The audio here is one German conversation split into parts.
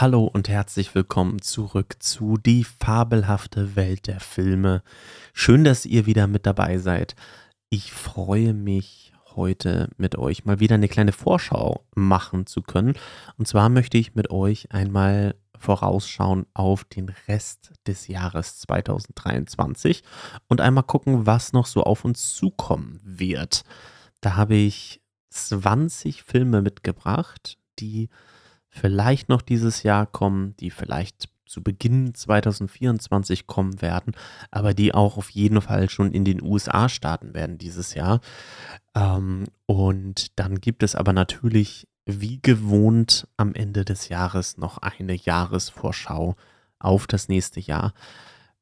Hallo und herzlich willkommen zurück zu Die fabelhafte Welt der Filme. Schön, dass ihr wieder mit dabei seid. Ich freue mich heute mit euch mal wieder eine kleine Vorschau machen zu können. Und zwar möchte ich mit euch einmal vorausschauen auf den Rest des Jahres 2023 und einmal gucken, was noch so auf uns zukommen wird. Da habe ich 20 Filme mitgebracht, die vielleicht noch dieses Jahr kommen, die vielleicht zu Beginn 2024 kommen werden, aber die auch auf jeden Fall schon in den USA starten werden dieses Jahr. Ähm, und dann gibt es aber natürlich wie gewohnt am Ende des Jahres noch eine Jahresvorschau auf das nächste Jahr.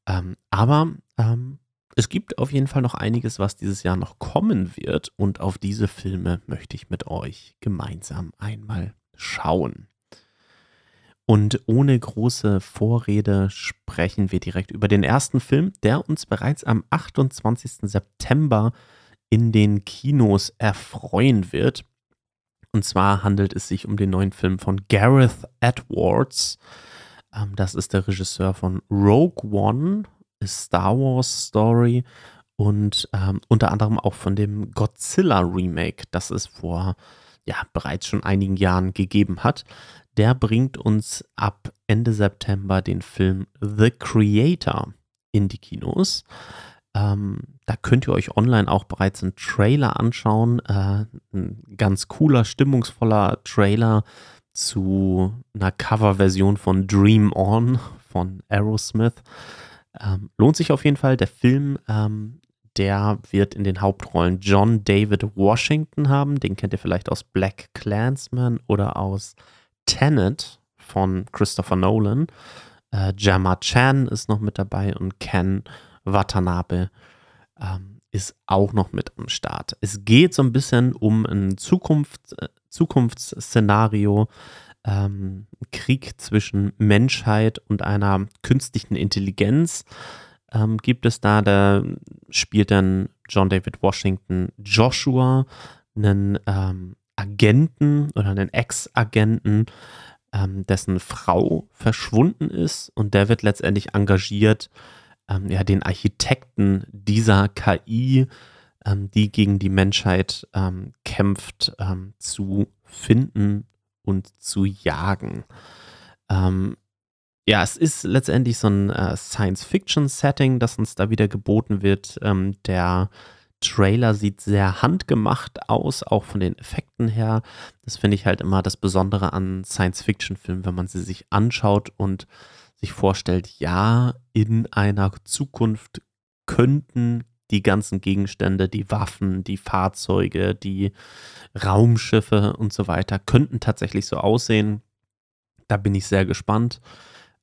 Ähm, aber ähm, es gibt auf jeden Fall noch einiges, was dieses Jahr noch kommen wird und auf diese Filme möchte ich mit euch gemeinsam einmal schauen. Und ohne große Vorrede sprechen wir direkt über den ersten Film, der uns bereits am 28. September in den Kinos erfreuen wird. Und zwar handelt es sich um den neuen Film von Gareth Edwards. Ähm, das ist der Regisseur von Rogue One, Star Wars Story und ähm, unter anderem auch von dem Godzilla Remake, das es vor ja bereits schon einigen Jahren gegeben hat der bringt uns ab Ende September den Film The Creator in die Kinos. Ähm, da könnt ihr euch online auch bereits einen Trailer anschauen. Äh, ein ganz cooler, stimmungsvoller Trailer zu einer Coverversion von Dream On von Aerosmith. Ähm, lohnt sich auf jeden Fall. Der Film, ähm, der wird in den Hauptrollen John David Washington haben. Den kennt ihr vielleicht aus Black Clansman oder aus Tenet von Christopher Nolan. Äh, Jama Chan ist noch mit dabei und Ken Watanabe ähm, ist auch noch mit am Start. Es geht so ein bisschen um ein Zukunft, äh, Zukunftsszenario, ähm, Krieg zwischen Menschheit und einer künstlichen Intelligenz. Ähm, gibt es da, da spielt dann John David Washington Joshua, einen ähm, Agenten oder einen Ex-Agenten, ähm, dessen Frau verschwunden ist und der wird letztendlich engagiert, ähm, ja, den Architekten dieser KI, ähm, die gegen die Menschheit ähm, kämpft, ähm, zu finden und zu jagen. Ähm, ja, es ist letztendlich so ein äh, Science-Fiction-Setting, das uns da wieder geboten wird. der Trailer sieht sehr handgemacht aus, auch von den Effekten her. Das finde ich halt immer das Besondere an Science-Fiction-Filmen, wenn man sie sich anschaut und sich vorstellt, ja, in einer Zukunft könnten die ganzen Gegenstände, die Waffen, die Fahrzeuge, die Raumschiffe und so weiter, könnten tatsächlich so aussehen. Da bin ich sehr gespannt.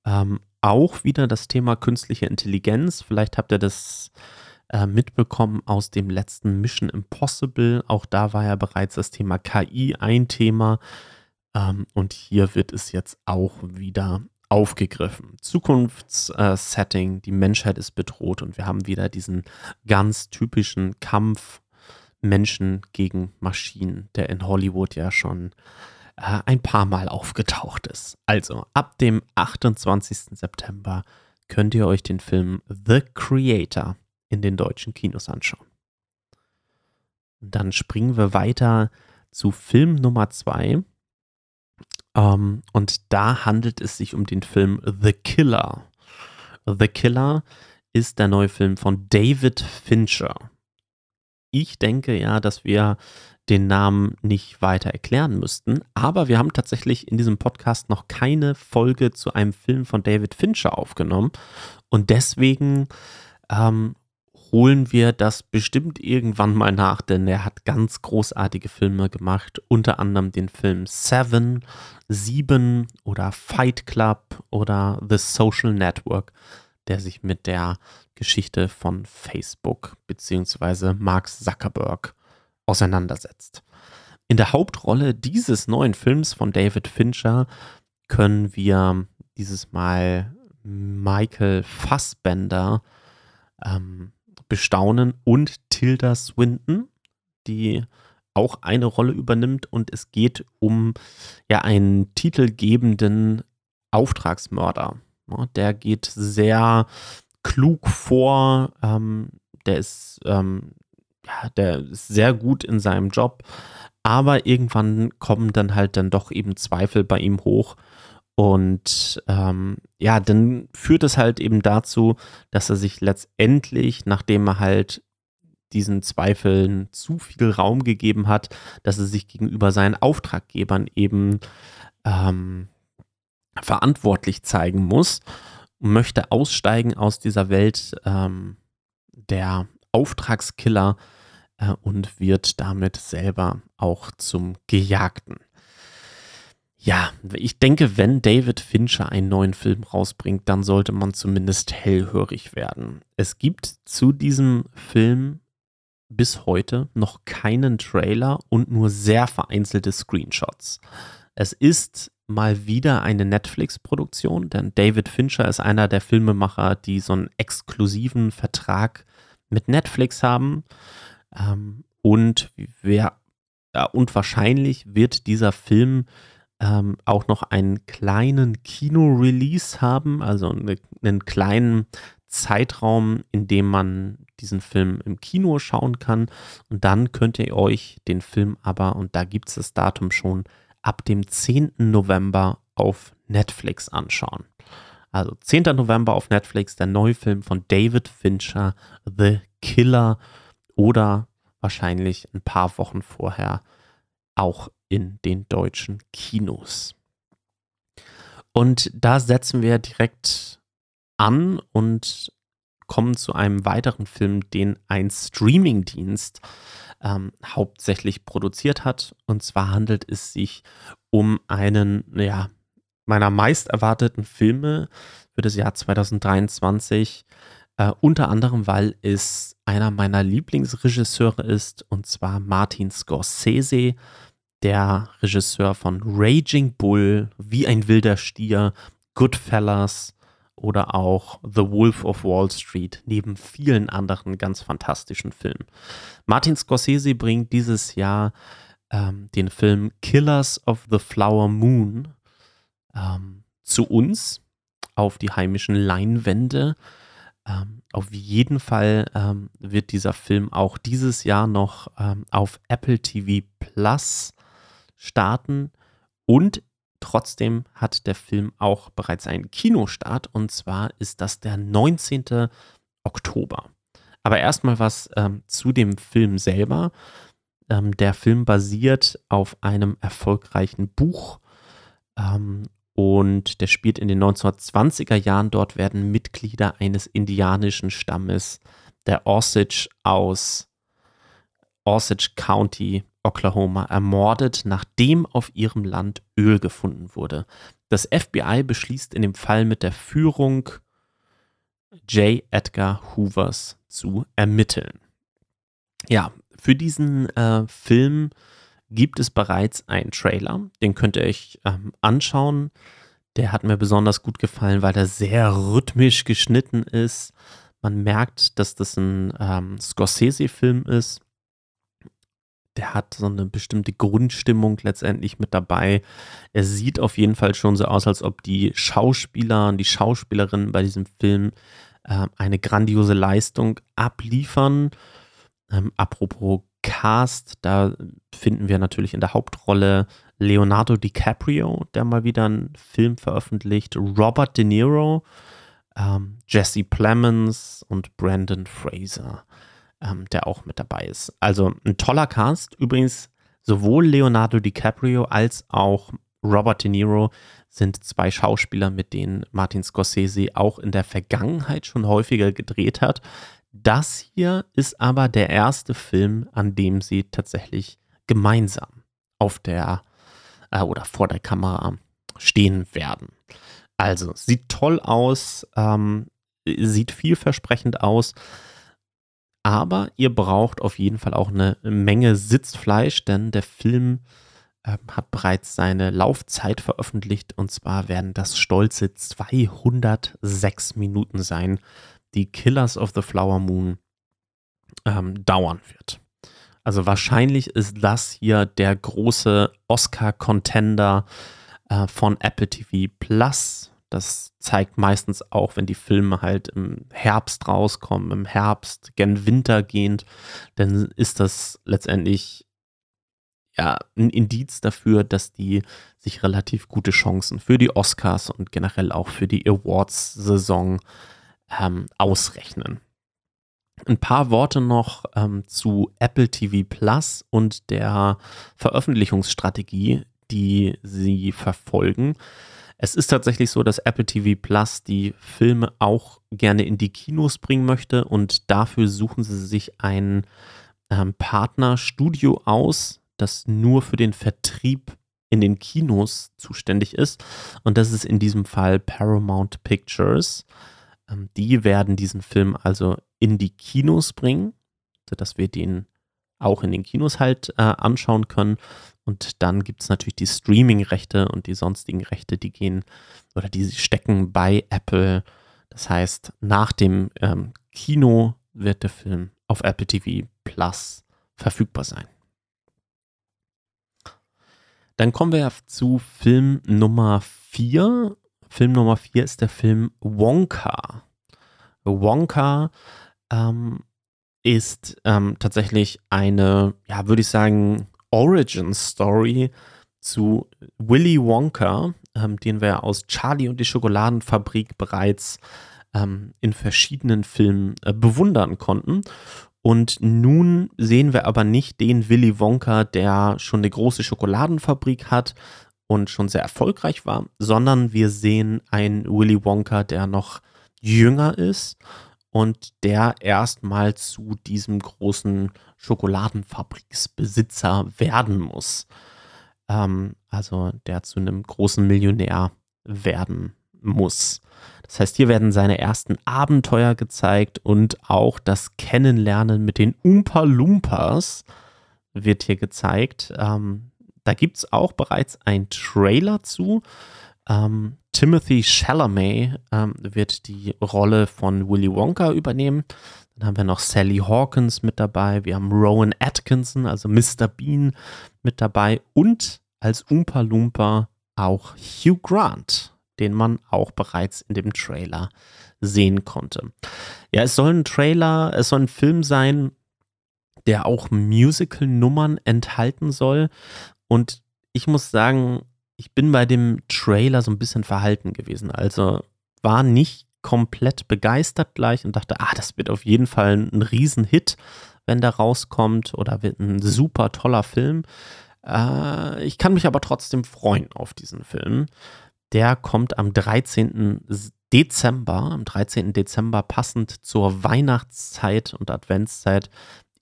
Ähm, auch wieder das Thema künstliche Intelligenz. Vielleicht habt ihr das äh, mitbekommen aus dem letzten Mission Impossible. Auch da war ja bereits das Thema KI ein Thema. Ähm, und hier wird es jetzt auch wieder aufgegriffen. Zukunftssetting, äh, die Menschheit ist bedroht und wir haben wieder diesen ganz typischen Kampf Menschen gegen Maschinen, der in Hollywood ja schon äh, ein paar Mal aufgetaucht ist. Also ab dem 28. September könnt ihr euch den Film The Creator in den deutschen Kinos anschauen. Dann springen wir weiter zu Film Nummer zwei. Ähm, und da handelt es sich um den Film The Killer. The Killer ist der neue Film von David Fincher. Ich denke ja, dass wir den Namen nicht weiter erklären müssten, aber wir haben tatsächlich in diesem Podcast noch keine Folge zu einem Film von David Fincher aufgenommen und deswegen ähm, holen wir das bestimmt irgendwann mal nach, denn er hat ganz großartige Filme gemacht, unter anderem den Film Seven, Sieben oder Fight Club oder The Social Network, der sich mit der Geschichte von Facebook bzw. Mark Zuckerberg auseinandersetzt. In der Hauptrolle dieses neuen Films von David Fincher können wir dieses Mal Michael Fassbender ähm, bestaunen und Tilda Swinton, die auch eine Rolle übernimmt und es geht um ja einen titelgebenden Auftragsmörder. Der geht sehr klug vor, ähm, der ist, ähm, ja, der ist sehr gut in seinem Job, aber irgendwann kommen dann halt dann doch eben Zweifel bei ihm hoch. Und ähm, ja, dann führt es halt eben dazu, dass er sich letztendlich, nachdem er halt diesen Zweifeln zu viel Raum gegeben hat, dass er sich gegenüber seinen Auftraggebern eben ähm, verantwortlich zeigen muss möchte aussteigen aus dieser Welt ähm, der Auftragskiller äh, und wird damit selber auch zum Gejagten. Ja, ich denke, wenn David Fincher einen neuen Film rausbringt, dann sollte man zumindest hellhörig werden. Es gibt zu diesem Film bis heute noch keinen Trailer und nur sehr vereinzelte Screenshots. Es ist mal wieder eine Netflix-Produktion, denn David Fincher ist einer der Filmemacher, die so einen exklusiven Vertrag mit Netflix haben. Ähm, und wer und wahrscheinlich wird dieser Film ähm, auch noch einen kleinen Kino-Release haben, also eine, einen kleinen Zeitraum, in dem man diesen Film im Kino schauen kann. Und dann könnt ihr euch den Film aber, und da gibt es das Datum schon, ab dem 10. November auf Netflix anschauen. Also 10. November auf Netflix, der neue Film von David Fincher, The Killer oder wahrscheinlich ein paar Wochen vorher auch in den deutschen Kinos. Und da setzen wir direkt an und kommen zu einem weiteren Film, den ein Streamingdienst ähm, hauptsächlich produziert hat. Und zwar handelt es sich um einen, ja, meiner meist erwarteten Filme für das Jahr 2023. Äh, unter anderem, weil es einer meiner Lieblingsregisseure ist, und zwar Martin Scorsese, der Regisseur von Raging Bull, Wie ein wilder Stier, Goodfellas, oder auch The Wolf of Wall Street, neben vielen anderen ganz fantastischen Filmen. Martin Scorsese bringt dieses Jahr ähm, den Film Killers of the Flower Moon ähm, zu uns auf die heimischen Leinwände. Ähm, auf jeden Fall ähm, wird dieser Film auch dieses Jahr noch ähm, auf Apple TV Plus starten und Trotzdem hat der Film auch bereits einen Kinostart und zwar ist das der 19. Oktober. Aber erstmal was ähm, zu dem Film selber. Ähm, der Film basiert auf einem erfolgreichen Buch ähm, und der spielt in den 1920er Jahren. Dort werden Mitglieder eines indianischen Stammes, der Osage aus Osage County Oklahoma ermordet, nachdem auf ihrem Land Öl gefunden wurde. Das FBI beschließt in dem Fall mit der Führung J. Edgar Hoovers zu ermitteln. Ja, für diesen äh, Film gibt es bereits einen Trailer, den könnt ihr euch ähm, anschauen. Der hat mir besonders gut gefallen, weil er sehr rhythmisch geschnitten ist. Man merkt, dass das ein ähm, Scorsese-Film ist der hat so eine bestimmte Grundstimmung letztendlich mit dabei. Er sieht auf jeden Fall schon so aus, als ob die Schauspieler und die Schauspielerinnen bei diesem Film äh, eine grandiose Leistung abliefern. Ähm, apropos Cast, da finden wir natürlich in der Hauptrolle Leonardo DiCaprio, der mal wieder einen Film veröffentlicht, Robert De Niro, ähm, Jesse Plemons und Brandon Fraser ähm, der auch mit dabei ist. Also ein toller Cast. Übrigens, sowohl Leonardo DiCaprio als auch Robert De Niro sind zwei Schauspieler, mit denen Martin Scorsese auch in der Vergangenheit schon häufiger gedreht hat. Das hier ist aber der erste Film, an dem sie tatsächlich gemeinsam auf der äh, oder vor der Kamera stehen werden. Also sieht toll aus, ähm, sieht vielversprechend aus. Aber ihr braucht auf jeden Fall auch eine Menge Sitzfleisch, denn der Film äh, hat bereits seine Laufzeit veröffentlicht und zwar werden das stolze 206 Minuten sein, die Killers of the Flower Moon ähm, dauern wird. Also wahrscheinlich ist das hier der große Oscar-Contender äh, von Apple TV Plus. Das zeigt meistens auch, wenn die Filme halt im Herbst rauskommen, im Herbst, gen Winter gehend, dann ist das letztendlich ja, ein Indiz dafür, dass die sich relativ gute Chancen für die Oscars und generell auch für die Awards-Saison ähm, ausrechnen. Ein paar Worte noch ähm, zu Apple TV Plus und der Veröffentlichungsstrategie, die sie verfolgen. Es ist tatsächlich so, dass Apple TV Plus die Filme auch gerne in die Kinos bringen möchte und dafür suchen sie sich ein ähm, Partnerstudio aus, das nur für den Vertrieb in den Kinos zuständig ist. Und das ist in diesem Fall Paramount Pictures. Ähm, die werden diesen Film also in die Kinos bringen, sodass wir den auch in den Kinos halt äh, anschauen können. Und dann gibt es natürlich die Streaming-Rechte und die sonstigen Rechte, die gehen oder die stecken bei Apple. Das heißt, nach dem ähm, Kino wird der Film auf Apple TV Plus verfügbar sein. Dann kommen wir zu Film Nummer 4. Film Nummer 4 ist der Film Wonka. Wonka ähm, ist ähm, tatsächlich eine, ja, würde ich sagen, Origin Story zu Willy Wonka, ähm, den wir aus Charlie und die Schokoladenfabrik bereits ähm, in verschiedenen Filmen äh, bewundern konnten. Und nun sehen wir aber nicht den Willy Wonka, der schon eine große Schokoladenfabrik hat und schon sehr erfolgreich war, sondern wir sehen einen Willy Wonka, der noch jünger ist und der erstmal zu diesem großen Schokoladenfabriksbesitzer werden muss. Ähm, also der zu einem großen Millionär werden muss. Das heißt, hier werden seine ersten Abenteuer gezeigt und auch das Kennenlernen mit den Oompa Loompas wird hier gezeigt. Ähm, da gibt es auch bereits ein Trailer zu. Ähm, Timothy Chalamet ähm, wird die Rolle von Willy Wonka übernehmen. Dann haben wir noch Sally Hawkins mit dabei. Wir haben Rowan Atkinson, also Mr. Bean, mit dabei. Und als Oompa Loompa auch Hugh Grant den man auch bereits in dem Trailer sehen konnte. Ja, es soll ein Trailer, es soll ein Film sein, der auch Musical-Nummern enthalten soll. Und ich muss sagen, ich bin bei dem Trailer so ein bisschen verhalten gewesen. Also war nicht komplett begeistert gleich und dachte, ah, das wird auf jeden Fall ein Riesenhit, wenn der rauskommt oder wird ein super toller Film. Äh, ich kann mich aber trotzdem freuen auf diesen Film. Der kommt am 13. Dezember, am 13. Dezember passend zur Weihnachtszeit und Adventszeit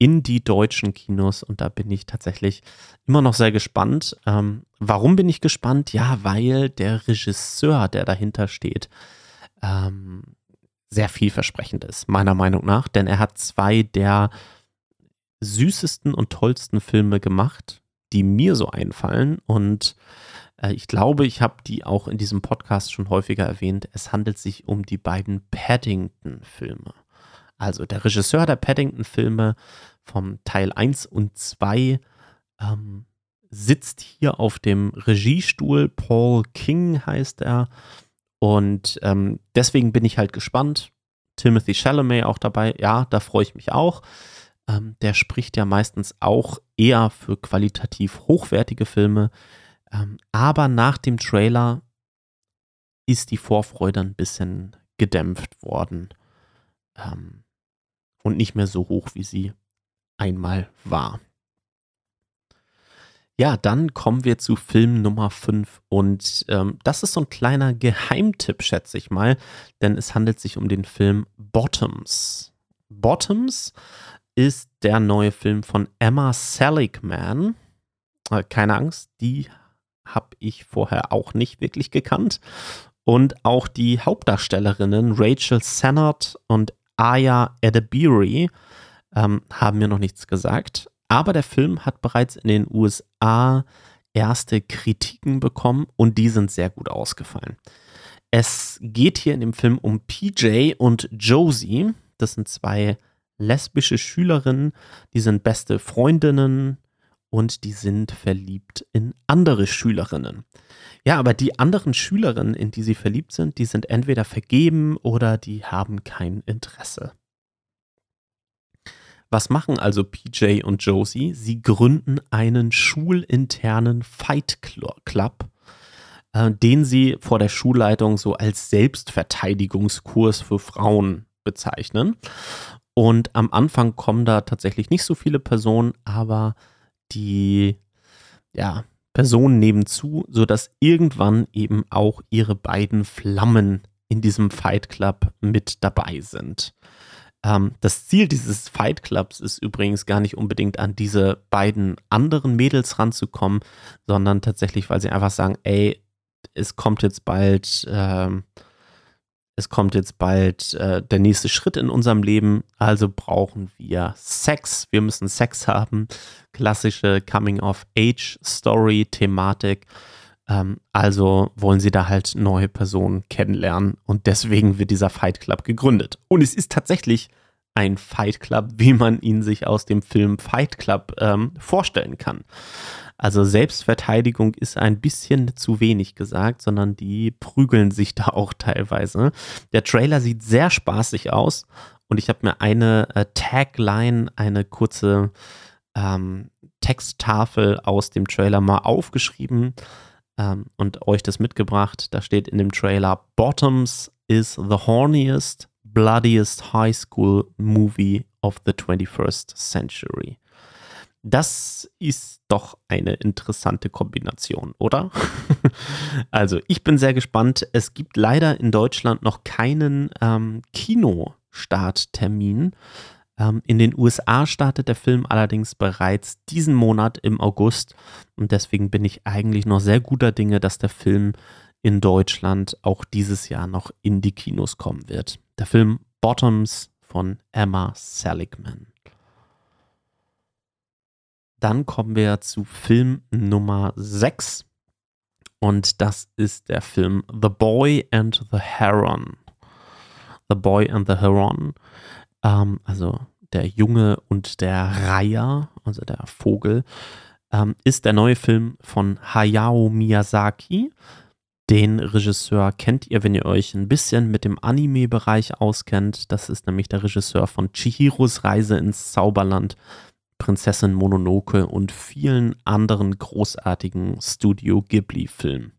in die deutschen Kinos und da bin ich tatsächlich immer noch sehr gespannt. Ähm, warum bin ich gespannt? Ja, weil der Regisseur, der dahinter steht, ähm, sehr vielversprechend ist, meiner Meinung nach, denn er hat zwei der süßesten und tollsten Filme gemacht, die mir so einfallen und äh, ich glaube, ich habe die auch in diesem Podcast schon häufiger erwähnt. Es handelt sich um die beiden Paddington-Filme. Also der Regisseur der Paddington-Filme vom Teil 1 und 2 ähm, sitzt hier auf dem Regiestuhl. Paul King heißt er. Und ähm, deswegen bin ich halt gespannt. Timothy Chalamet auch dabei. Ja, da freue ich mich auch. Ähm, der spricht ja meistens auch eher für qualitativ hochwertige Filme. Ähm, aber nach dem Trailer ist die Vorfreude ein bisschen gedämpft worden ähm, und nicht mehr so hoch, wie sie einmal war. Ja, dann kommen wir zu Film Nummer 5 und ähm, das ist so ein kleiner Geheimtipp, schätze ich mal, denn es handelt sich um den Film Bottoms. Bottoms ist der neue Film von Emma Seligman. Äh, keine Angst, die habe ich vorher auch nicht wirklich gekannt. Und auch die Hauptdarstellerinnen Rachel Sennott und Aya Edebiri ähm, haben mir noch nichts gesagt. Aber der Film hat bereits in den USA erste Kritiken bekommen und die sind sehr gut ausgefallen. Es geht hier in dem Film um PJ und Josie. Das sind zwei lesbische Schülerinnen, die sind beste Freundinnen, und die sind verliebt in andere Schülerinnen. Ja, aber die anderen Schülerinnen, in die sie verliebt sind, die sind entweder vergeben oder die haben kein Interesse. Was machen also PJ und Josie? Sie gründen einen schulinternen Fight Club, äh, den sie vor der Schulleitung so als Selbstverteidigungskurs für Frauen bezeichnen. Und am Anfang kommen da tatsächlich nicht so viele Personen, aber die ja, Personen nehmen zu, sodass irgendwann eben auch ihre beiden Flammen in diesem Fight Club mit dabei sind. Ähm, das Ziel dieses Fight Clubs ist übrigens gar nicht unbedingt an diese beiden anderen Mädels ranzukommen, sondern tatsächlich, weil sie einfach sagen, ey, es kommt jetzt bald, äh, es kommt jetzt bald äh, der nächste Schritt in unserem Leben, also brauchen wir Sex. Wir müssen Sex haben. Klassische Coming-of-Age-Story-Thematik. Ähm, also wollen sie da halt neue Personen kennenlernen und deswegen wird dieser Fight Club gegründet. Und es ist tatsächlich ein Fight Club, wie man ihn sich aus dem Film Fight Club ähm, vorstellen kann. Also Selbstverteidigung ist ein bisschen zu wenig gesagt, sondern die prügeln sich da auch teilweise. Der Trailer sieht sehr spaßig aus und ich habe mir eine äh, Tagline, eine kurze ähm, Texttafel aus dem Trailer mal aufgeschrieben ähm, und euch das mitgebracht. Da steht in dem Trailer, Bottoms is the horniest, bloodiest high school movie of the 21st century. Das ist doch eine interessante Kombination, oder? also, ich bin sehr gespannt. Es gibt leider in Deutschland noch keinen ähm, Kinostarttermin. Ähm, in den USA startet der Film allerdings bereits diesen Monat im August. Und deswegen bin ich eigentlich noch sehr guter Dinge, dass der Film in Deutschland auch dieses Jahr noch in die Kinos kommen wird. Der Film Bottoms von Emma Seligman. Dann kommen wir zu Film Nummer 6. Und das ist der Film The Boy and the Heron. The Boy and the Heron. Ähm, also der Junge und der Reiher, also der Vogel, ähm, ist der neue Film von Hayao Miyazaki. Den Regisseur kennt ihr, wenn ihr euch ein bisschen mit dem Anime-Bereich auskennt. Das ist nämlich der Regisseur von Chihiros Reise ins Zauberland Prinzessin Mononoke und vielen anderen großartigen Studio Ghibli-Filmen.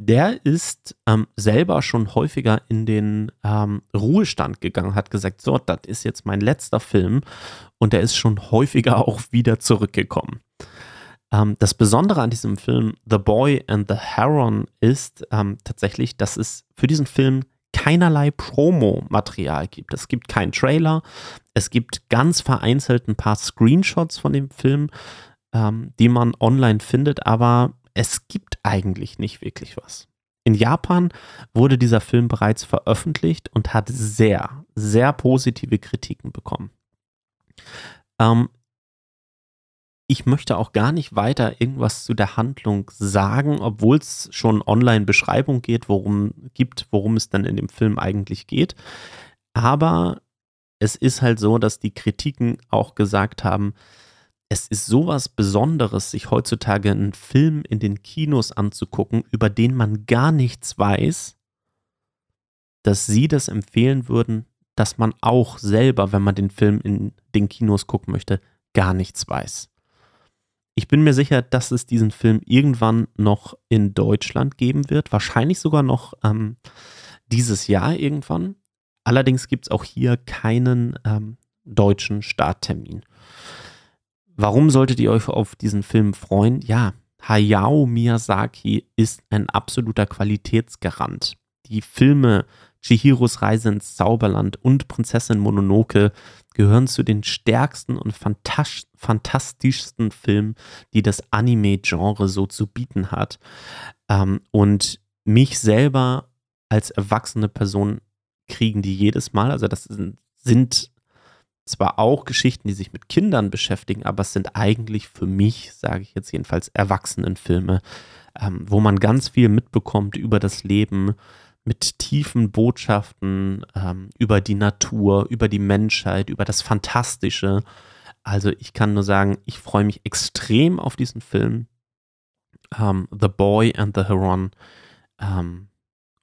Der ist ähm, selber schon häufiger in den ähm, Ruhestand gegangen, hat gesagt, so, das ist jetzt mein letzter Film und er ist schon häufiger auch wieder zurückgekommen. Ähm, das Besondere an diesem Film The Boy and the Heron ist ähm, tatsächlich, dass es für diesen Film keinerlei Promo-Material gibt. Es gibt keinen Trailer, es gibt ganz vereinzelt ein paar Screenshots von dem Film, ähm, die man online findet, aber es gibt eigentlich nicht wirklich was. In Japan wurde dieser Film bereits veröffentlicht und hat sehr, sehr positive Kritiken bekommen. Ähm, ich möchte auch gar nicht weiter irgendwas zu der Handlung sagen, obwohl es schon online Beschreibung geht, worum gibt, worum es dann in dem Film eigentlich geht. Aber es ist halt so, dass die Kritiken auch gesagt haben, es ist sowas Besonderes, sich heutzutage einen Film in den Kinos anzugucken, über den man gar nichts weiß, dass sie das empfehlen würden, dass man auch selber, wenn man den Film in den Kinos gucken möchte, gar nichts weiß. Ich bin mir sicher, dass es diesen Film irgendwann noch in Deutschland geben wird. Wahrscheinlich sogar noch ähm, dieses Jahr irgendwann. Allerdings gibt es auch hier keinen ähm, deutschen Starttermin. Warum solltet ihr euch auf diesen Film freuen? Ja, Hayao Miyazaki ist ein absoluter Qualitätsgarant. Die Filme Chihiros Reise ins Zauberland und Prinzessin Mononoke gehören zu den stärksten und fantastischsten Filmen, die das Anime-Genre so zu bieten hat. Ähm, und mich selber als erwachsene Person kriegen die jedes Mal. Also das sind, sind zwar auch Geschichten, die sich mit Kindern beschäftigen, aber es sind eigentlich für mich, sage ich jetzt jedenfalls, Erwachsenenfilme, ähm, wo man ganz viel mitbekommt über das Leben, mit tiefen Botschaften ähm, über die Natur, über die Menschheit, über das Fantastische. Also ich kann nur sagen, ich freue mich extrem auf diesen Film. ähm, The Boy and the Heron ähm,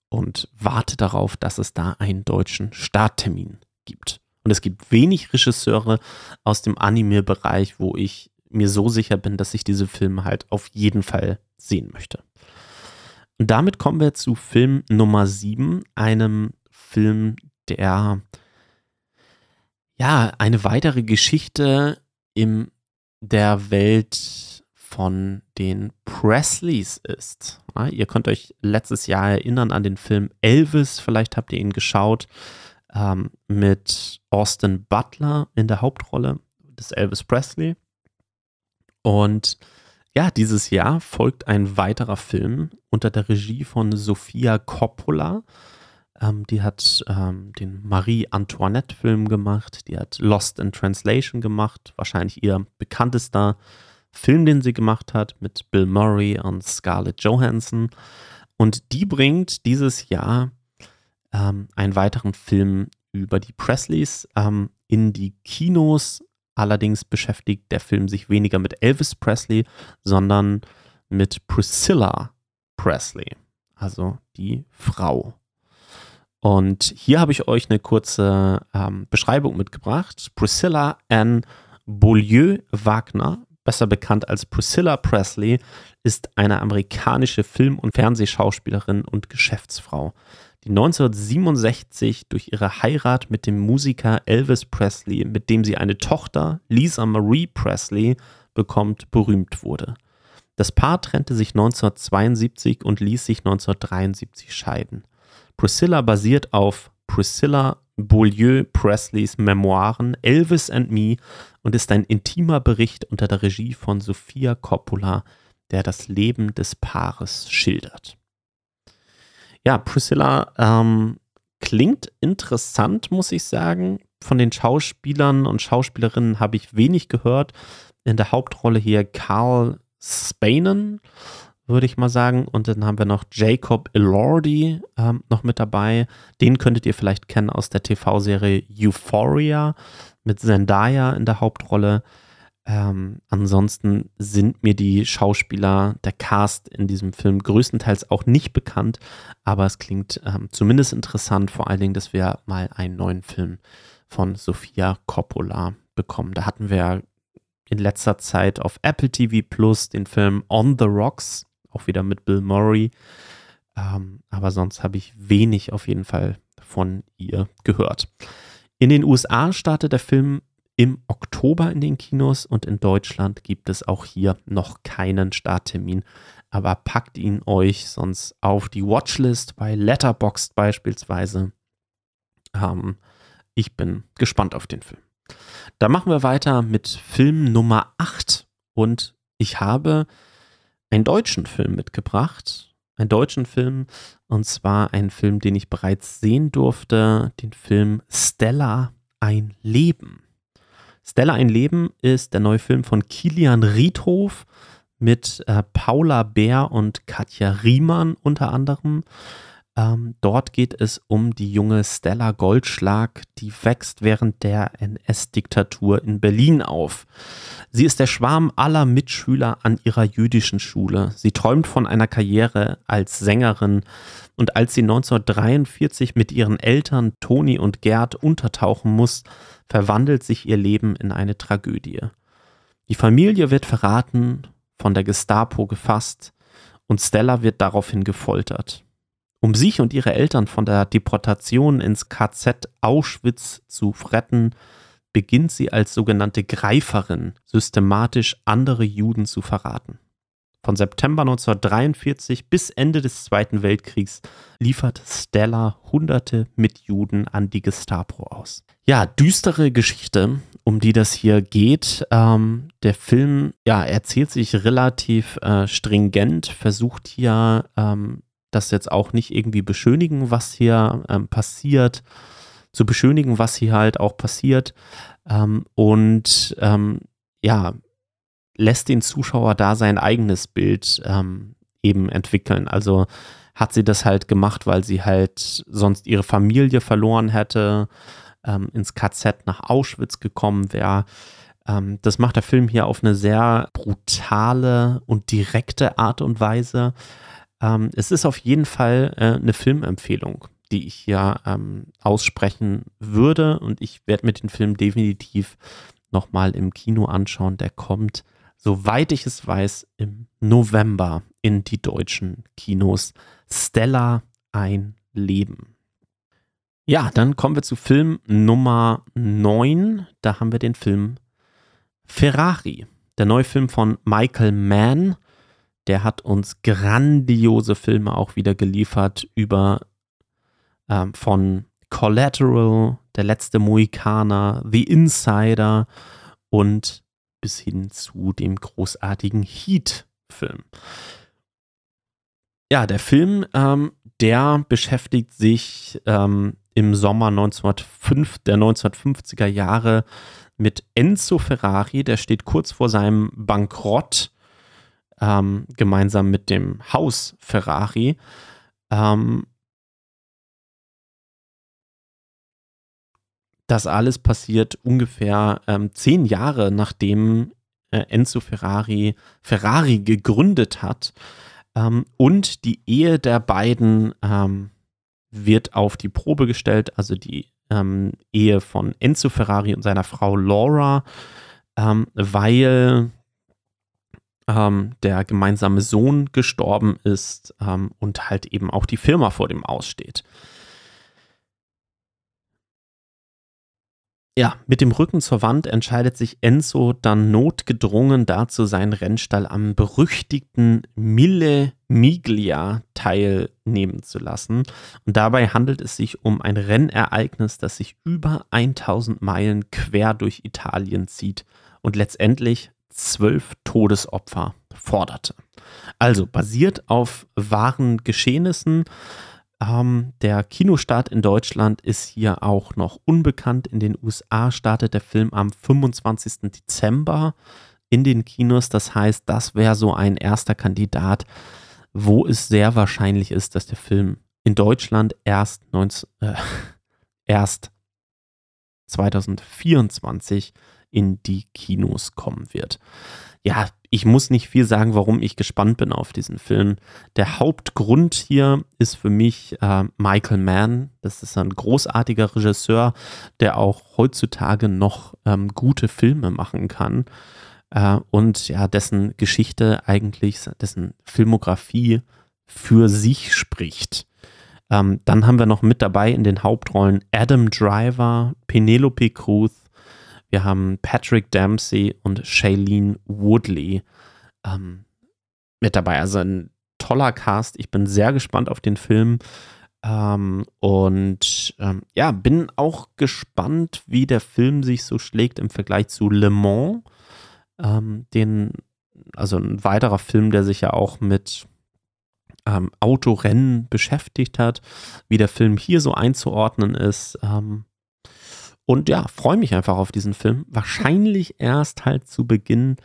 und warte darauf, dass es da einen deutschen Starttermin gibt. Und es gibt wenig Regisseure aus dem Anime-Bereich, wo ich mir so sicher bin, dass ich diese Filme halt auf jeden Fall sehen möchte. Und damit kommen wir zu Film Nummer 7, einem Film, der ja eine weitere Geschichte in der Welt von den Presleys ist. Ja, ihr könnt euch letztes Jahr erinnern an den Film Elvis, vielleicht habt ihr ihn geschaut, ähm, mit Austin Butler in der Hauptrolle des Elvis Presley. Und ja, dieses Jahr folgt ein weiterer Film unter der Regie von Sofia Coppola. Ähm, die hat ähm, den Marie-Antoinette-Film gemacht, die hat Lost in Translation gemacht, wahrscheinlich ihr bekanntester Film, den sie gemacht hat, mit Bill Murray und Scarlett Johansson. Und die bringt dieses Jahr ähm, einen weiteren Film über die Presleys ähm, in die Kinos. Allerdings beschäftigt der Film sich weniger mit Elvis Presley, sondern mit Priscilla Presley, also die Frau. Und hier habe ich euch eine kurze ähm, Beschreibung mitgebracht. Priscilla Ann Beaulieu Wagner, besser bekannt als Priscilla Presley, ist eine amerikanische Film- und Fernsehschauspielerin und Geschäftsfrau, die 1967 durch ihre Heirat mit dem Musiker Elvis Presley, mit dem sie eine Tochter, Lisa Marie Presley, bekommt, berühmt wurde. Das Paar trennte sich 1972 und ließ sich 1973 scheiden. Priscilla basiert auf Priscilla Beaulieu Presleys Memoiren Elvis and Me und ist ein intimer Bericht unter der Regie von Sofia Coppola, der das Leben des Paares schildert. Ja, Priscilla ähm, klingt interessant, muss ich sagen. Von den Schauspielern und Schauspielerinnen habe ich wenig gehört. In der Hauptrolle hier Carl Spanen würde ich mal sagen. Und dann haben wir noch Jacob Elordi ähm, noch mit dabei. Den könntet ihr vielleicht kennen aus der TV-Serie Euphoria mit Zendaya in der Hauptrolle. Ähm, ansonsten sind mir die Schauspieler, der Cast in diesem Film größtenteils auch nicht bekannt, aber es klingt ähm, zumindest interessant, vor allen Dingen, dass wir mal einen neuen Film von Sofia Coppola bekommen. Da hatten wir in letzter Zeit auf Apple TV Plus den Film On the Rocks auch wieder mit Bill Murray. Ähm, aber sonst habe ich wenig auf jeden Fall von ihr gehört. In den USA startet der Film im Oktober in den Kinos und in Deutschland gibt es auch hier noch keinen Starttermin. Aber packt ihn euch sonst auf die Watchlist bei Letterboxd beispielsweise. Ähm, ich bin gespannt auf den Film. Da machen wir weiter mit Film Nummer 8 und ich habe einen deutschen Film mitgebracht. Einen deutschen Film, und zwar einen Film, den ich bereits sehen durfte, den Film Stella ein Leben. Stella ein Leben ist der neue Film von Kilian Riedhof mit äh, Paula Bär und Katja Riemann unter anderem. Ähm, dort geht es um die junge Stella Goldschlag, die wächst während der NS-Diktatur in Berlin auf. Sie ist der Schwarm aller Mitschüler an ihrer jüdischen Schule. Sie träumt von einer Karriere als Sängerin und als sie 1943 mit ihren Eltern Toni und Gerd untertauchen muss, verwandelt sich ihr Leben in eine Tragödie. Die Familie wird verraten, von der Gestapo gefasst und Stella wird daraufhin gefoltert. Um sich und ihre Eltern von der Deportation ins KZ Auschwitz zu retten, beginnt sie als sogenannte Greiferin systematisch andere Juden zu verraten. Von September 1943 bis Ende des Zweiten Weltkriegs liefert Stella Hunderte mit Juden an die Gestapo aus. Ja, düstere Geschichte, um die das hier geht. Ähm, der Film ja, erzählt sich relativ äh, stringent, versucht hier ähm, das jetzt auch nicht irgendwie beschönigen, was hier ähm, passiert, zu beschönigen, was hier halt auch passiert. Ähm, und ähm, ja, lässt den Zuschauer da sein eigenes Bild ähm, eben entwickeln. Also hat sie das halt gemacht, weil sie halt sonst ihre Familie verloren hätte, ähm, ins KZ nach Auschwitz gekommen wäre. Ähm, das macht der Film hier auf eine sehr brutale und direkte Art und Weise. Ähm, es ist auf jeden Fall äh, eine Filmempfehlung, die ich hier ähm, aussprechen würde. Und ich werde mir den Film definitiv nochmal im Kino anschauen. Der kommt, soweit ich es weiß, im November in die deutschen Kinos. Stella, ein Leben. Ja, dann kommen wir zu Film Nummer 9. Da haben wir den Film Ferrari. Der neue Film von Michael Mann. Der hat uns grandiose Filme auch wieder geliefert über ähm, von Collateral, Der letzte Mohikaner, The Insider und bis hin zu dem großartigen Heat-Film. Ja, der Film, ähm, der beschäftigt sich ähm, im Sommer 1905, der 1950er Jahre mit Enzo Ferrari, der steht kurz vor seinem Bankrott, ähm, gemeinsam mit dem Haus Ferrari. Ähm, das alles passiert ungefähr ähm, zehn Jahre nachdem äh, Enzo Ferrari Ferrari gegründet hat. Ähm, und die Ehe der beiden ähm, wird auf die Probe gestellt, also die ähm, Ehe von Enzo Ferrari und seiner Frau Laura, ähm, weil ähm, der gemeinsame Sohn gestorben ist und halt eben auch die Firma vor dem Aussteht. Ja, mit dem Rücken zur Wand entscheidet sich Enzo dann notgedrungen dazu, seinen Rennstall am berüchtigten Mille Miglia teilnehmen zu lassen. Und dabei handelt es sich um ein Rennereignis, das sich über 1000 Meilen quer durch Italien zieht und letztendlich zwölf Todesopfer forderte. Also basiert auf wahren Geschehnissen ähm, der Kinostart in Deutschland ist hier auch noch unbekannt. In den USA startet der Film am 25. Dezember in den Kinos. Das heißt, das wäre so ein erster Kandidat, wo es sehr wahrscheinlich ist, dass der Film in Deutschland erst, 19, äh, erst 2024 in die Kinos kommen wird. Ja, ich muss nicht viel sagen, warum ich gespannt bin auf diesen Film. Der Hauptgrund hier ist für mich äh, Michael Mann. Das ist ein großartiger Regisseur, der auch heutzutage noch ähm, gute Filme machen kann. Äh, und ja, dessen Geschichte eigentlich, dessen Filmografie für sich spricht. Ähm, dann haben wir noch mit dabei in den Hauptrollen Adam Driver, Penelope Cruz, wir haben Patrick Dempsey und Shailene Woodley ähm, mit dabei. Also ein toller Cast. Ich bin sehr gespannt auf den Film. Ähm, und ähm, ja, bin auch gespannt, wie der Film sich so schlägt im Vergleich zu Le Mans. Ähm, den, also ein weiterer Film, der sich ja auch mit ähm, Autorennen beschäftigt hat, wie der Film hier so einzuordnen ist. Ähm, und ja, freue mich einfach auf diesen Film. Wahrscheinlich erst halt zu Beginn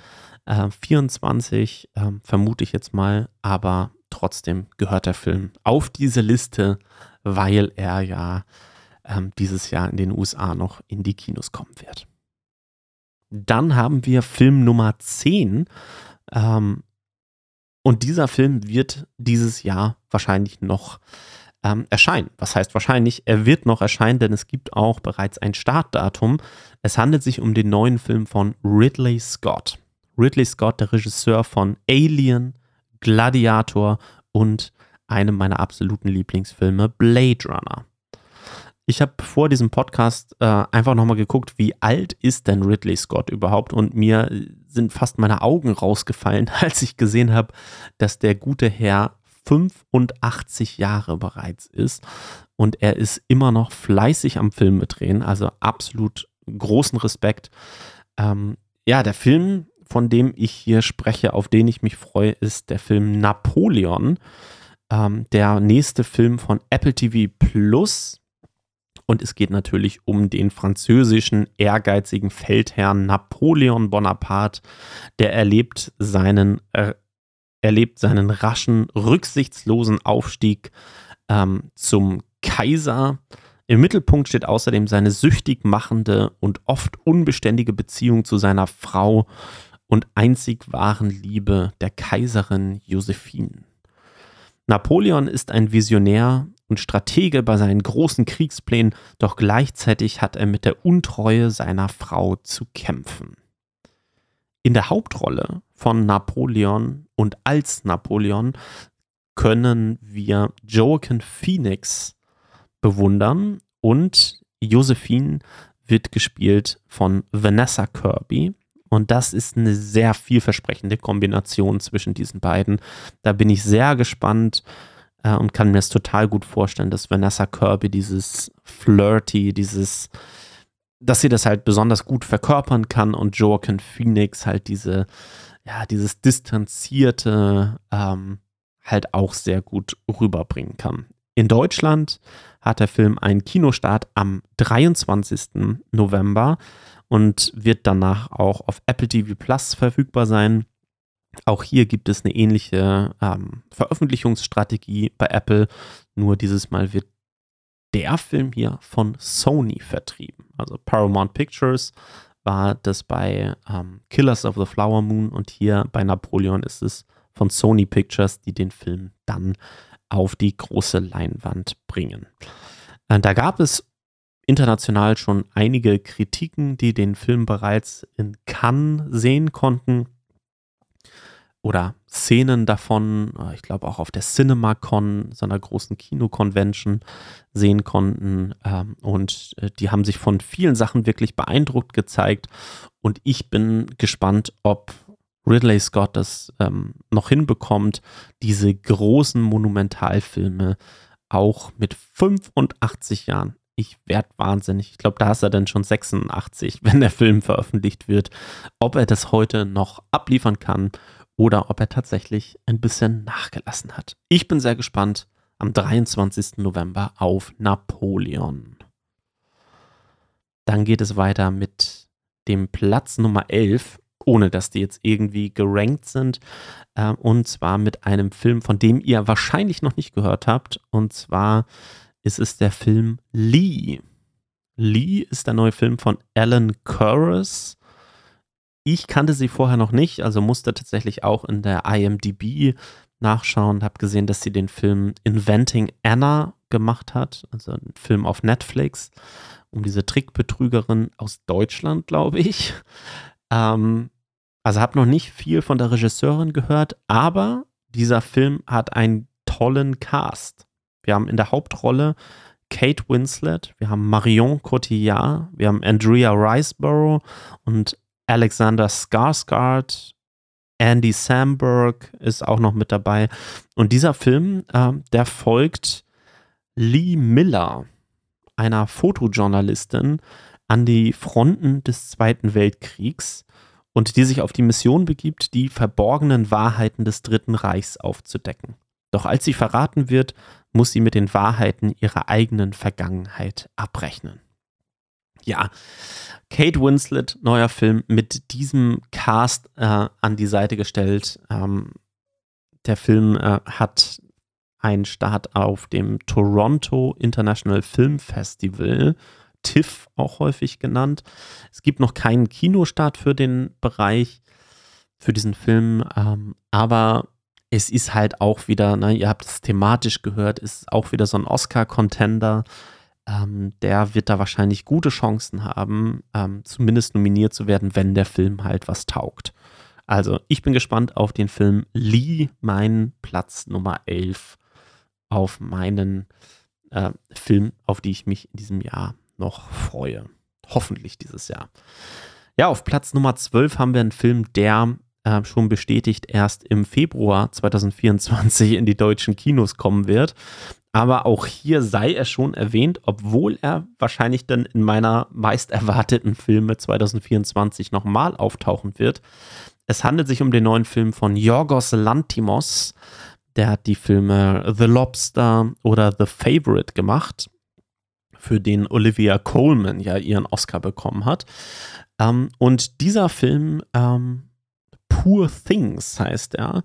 äh, 24, äh, vermute ich jetzt mal. Aber trotzdem gehört der Film auf diese Liste, weil er ja äh, dieses Jahr in den USA noch in die Kinos kommen wird. Dann haben wir Film Nummer 10. Ähm, und dieser Film wird dieses Jahr wahrscheinlich noch ähm, erscheinen. Was heißt wahrscheinlich? Er wird noch erscheinen, denn es gibt auch bereits ein Startdatum. Es handelt sich um den neuen Film von Ridley Scott. Ridley Scott, der Regisseur von Alien, Gladiator und einem meiner absoluten Lieblingsfilme, Blade Runner. Ich habe vor diesem Podcast äh, einfach nochmal geguckt, wie alt ist denn Ridley Scott überhaupt und mir sind fast meine Augen rausgefallen, als ich gesehen habe, dass der gute Herr 85 Jahre bereits ist und er ist immer noch fleißig am Film drehen, also absolut großen Respekt. Ähm, ja, der Film, von dem ich hier spreche, auf den ich mich freue, ist der Film Napoleon. Ähm, der nächste Film von Apple TV Plus. Und es geht natürlich um den französischen ehrgeizigen Feldherrn Napoleon Bonaparte. Der erlebt seinen äh, erlebt seinen raschen, rücksichtslosen Aufstieg ähm, zum Kaiser Im Mittelpunkt steht außerdem seine süchtig machende und oft unbeständige Beziehung zu seiner Frau und einzig wahren Liebe, der Kaiserin Josephine. Napoleon ist ein Visionär und Stratege bei seinen großen Kriegsplänen, doch gleichzeitig hat er mit der Untreue seiner Frau zu kämpfen. In der Hauptrolle von Napoleon und als Napoleon können wir Joaquin Phoenix bewundern und Josephine wird gespielt von Vanessa Kirby. Und das ist eine sehr vielversprechende Kombination zwischen diesen beiden. Da bin ich sehr gespannt äh, und kann mir es total gut vorstellen, dass Vanessa Kirby dieses Flirty, dieses, dass sie das halt besonders gut verkörpern kann und Joaquin Phoenix halt diese, ja, dieses distanzierte ähm, halt auch sehr gut rüberbringen kann. In Deutschland hat der Film einen Kinostart am 23. November und wird danach auch auf Apple TV Plus verfügbar sein. Auch hier gibt es eine ähnliche ähm, Veröffentlichungsstrategie bei Apple, nur dieses Mal wird der Film hier von Sony vertrieben. Also Paramount Pictures war das bei ähm, Killers of the Flower Moon und hier bei Napoleon ist es von Sony Pictures, die den Film dann auf die große Leinwand bringen. Äh, da gab es international schon einige Kritiken, die den Film bereits in Cannes sehen konnten oder Szenen davon, äh, ich glaube auch auf der CinemaCon, so einer großen Kinoconvention, sehen konnten. Ähm, und äh, die haben sich von vielen Sachen wirklich beeindruckt gezeigt. Und ich bin gespannt, ob Ridley Scott das ähm, noch hinbekommt, diese großen Monumentalfilme auch mit 85 Jahren ich werde wahnsinnig. Ich glaube, da ist er dann schon 86, wenn der Film veröffentlicht wird. Ob er das heute noch abliefern kann oder ob er tatsächlich ein bisschen nachgelassen hat. Ich bin sehr gespannt am 23. November auf Napoleon. Dann geht es weiter mit dem Platz Nummer 11, ohne dass die jetzt irgendwie gerankt sind. Äh, und zwar mit einem Film, von dem ihr wahrscheinlich noch nicht gehört habt. Und zwar ist es der Film Lee. Lee ist der neue Film von Alan Curris. Ich kannte sie vorher noch nicht, also musste tatsächlich auch in der IMDb nachschauen und habe gesehen, dass sie den Film Inventing Anna gemacht hat, also ein Film auf Netflix, um diese Trickbetrügerin aus Deutschland, glaube ich. Ähm, also habe noch nicht viel von der Regisseurin gehört, aber dieser Film hat einen tollen Cast. Wir haben in der Hauptrolle Kate Winslet, wir haben Marion Cotillard, wir haben Andrea Riceborough und Alexander Skarsgård, Andy Samberg ist auch noch mit dabei. Und dieser Film, äh, der folgt Lee Miller, einer Fotojournalistin, an die Fronten des Zweiten Weltkriegs und die sich auf die Mission begibt, die verborgenen Wahrheiten des Dritten Reichs aufzudecken. Doch als sie verraten wird, muss sie mit den Wahrheiten ihrer eigenen Vergangenheit abrechnen. Ja, Kate Winslet, neuer Film mit diesem Cast äh, an die Seite gestellt. Ähm, der Film äh, hat einen Start auf dem Toronto International Film Festival, TIFF auch häufig genannt. Es gibt noch keinen Kinostart für den Bereich, für diesen Film, ähm, aber es ist halt auch wieder, ne, ihr habt es thematisch gehört, ist auch wieder so ein Oscar-Contender. Ähm, der wird da wahrscheinlich gute Chancen haben, ähm, zumindest nominiert zu werden, wenn der Film halt was taugt. Also, ich bin gespannt auf den Film Lee, mein Platz Nummer 11 auf meinen äh, Film, auf die ich mich in diesem Jahr noch freue. Hoffentlich dieses Jahr. Ja, auf Platz Nummer 12 haben wir einen Film, der äh, schon bestätigt erst im Februar 2024 in die deutschen Kinos kommen wird. Aber auch hier sei er schon erwähnt, obwohl er wahrscheinlich dann in meiner meist erwarteten Filme 2024 nochmal auftauchen wird. Es handelt sich um den neuen Film von Yorgos Lantimos. Der hat die Filme The Lobster oder The Favorite gemacht, für den Olivia Coleman ja ihren Oscar bekommen hat. Ähm, und dieser Film ähm, Poor Things heißt er.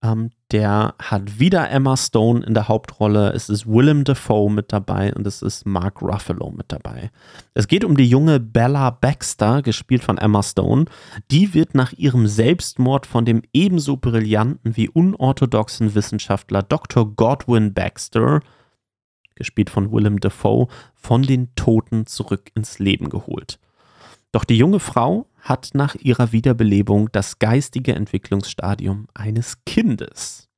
Ähm, der hat wieder Emma Stone in der Hauptrolle. Es ist Willem Dafoe mit dabei und es ist Mark Ruffalo mit dabei. Es geht um die junge Bella Baxter, gespielt von Emma Stone. Die wird nach ihrem Selbstmord von dem ebenso brillanten wie unorthodoxen Wissenschaftler Dr. Godwin Baxter, gespielt von Willem Dafoe, von den Toten zurück ins Leben geholt. Doch die junge Frau hat nach ihrer Wiederbelebung das geistige Entwicklungsstadium eines Kindes.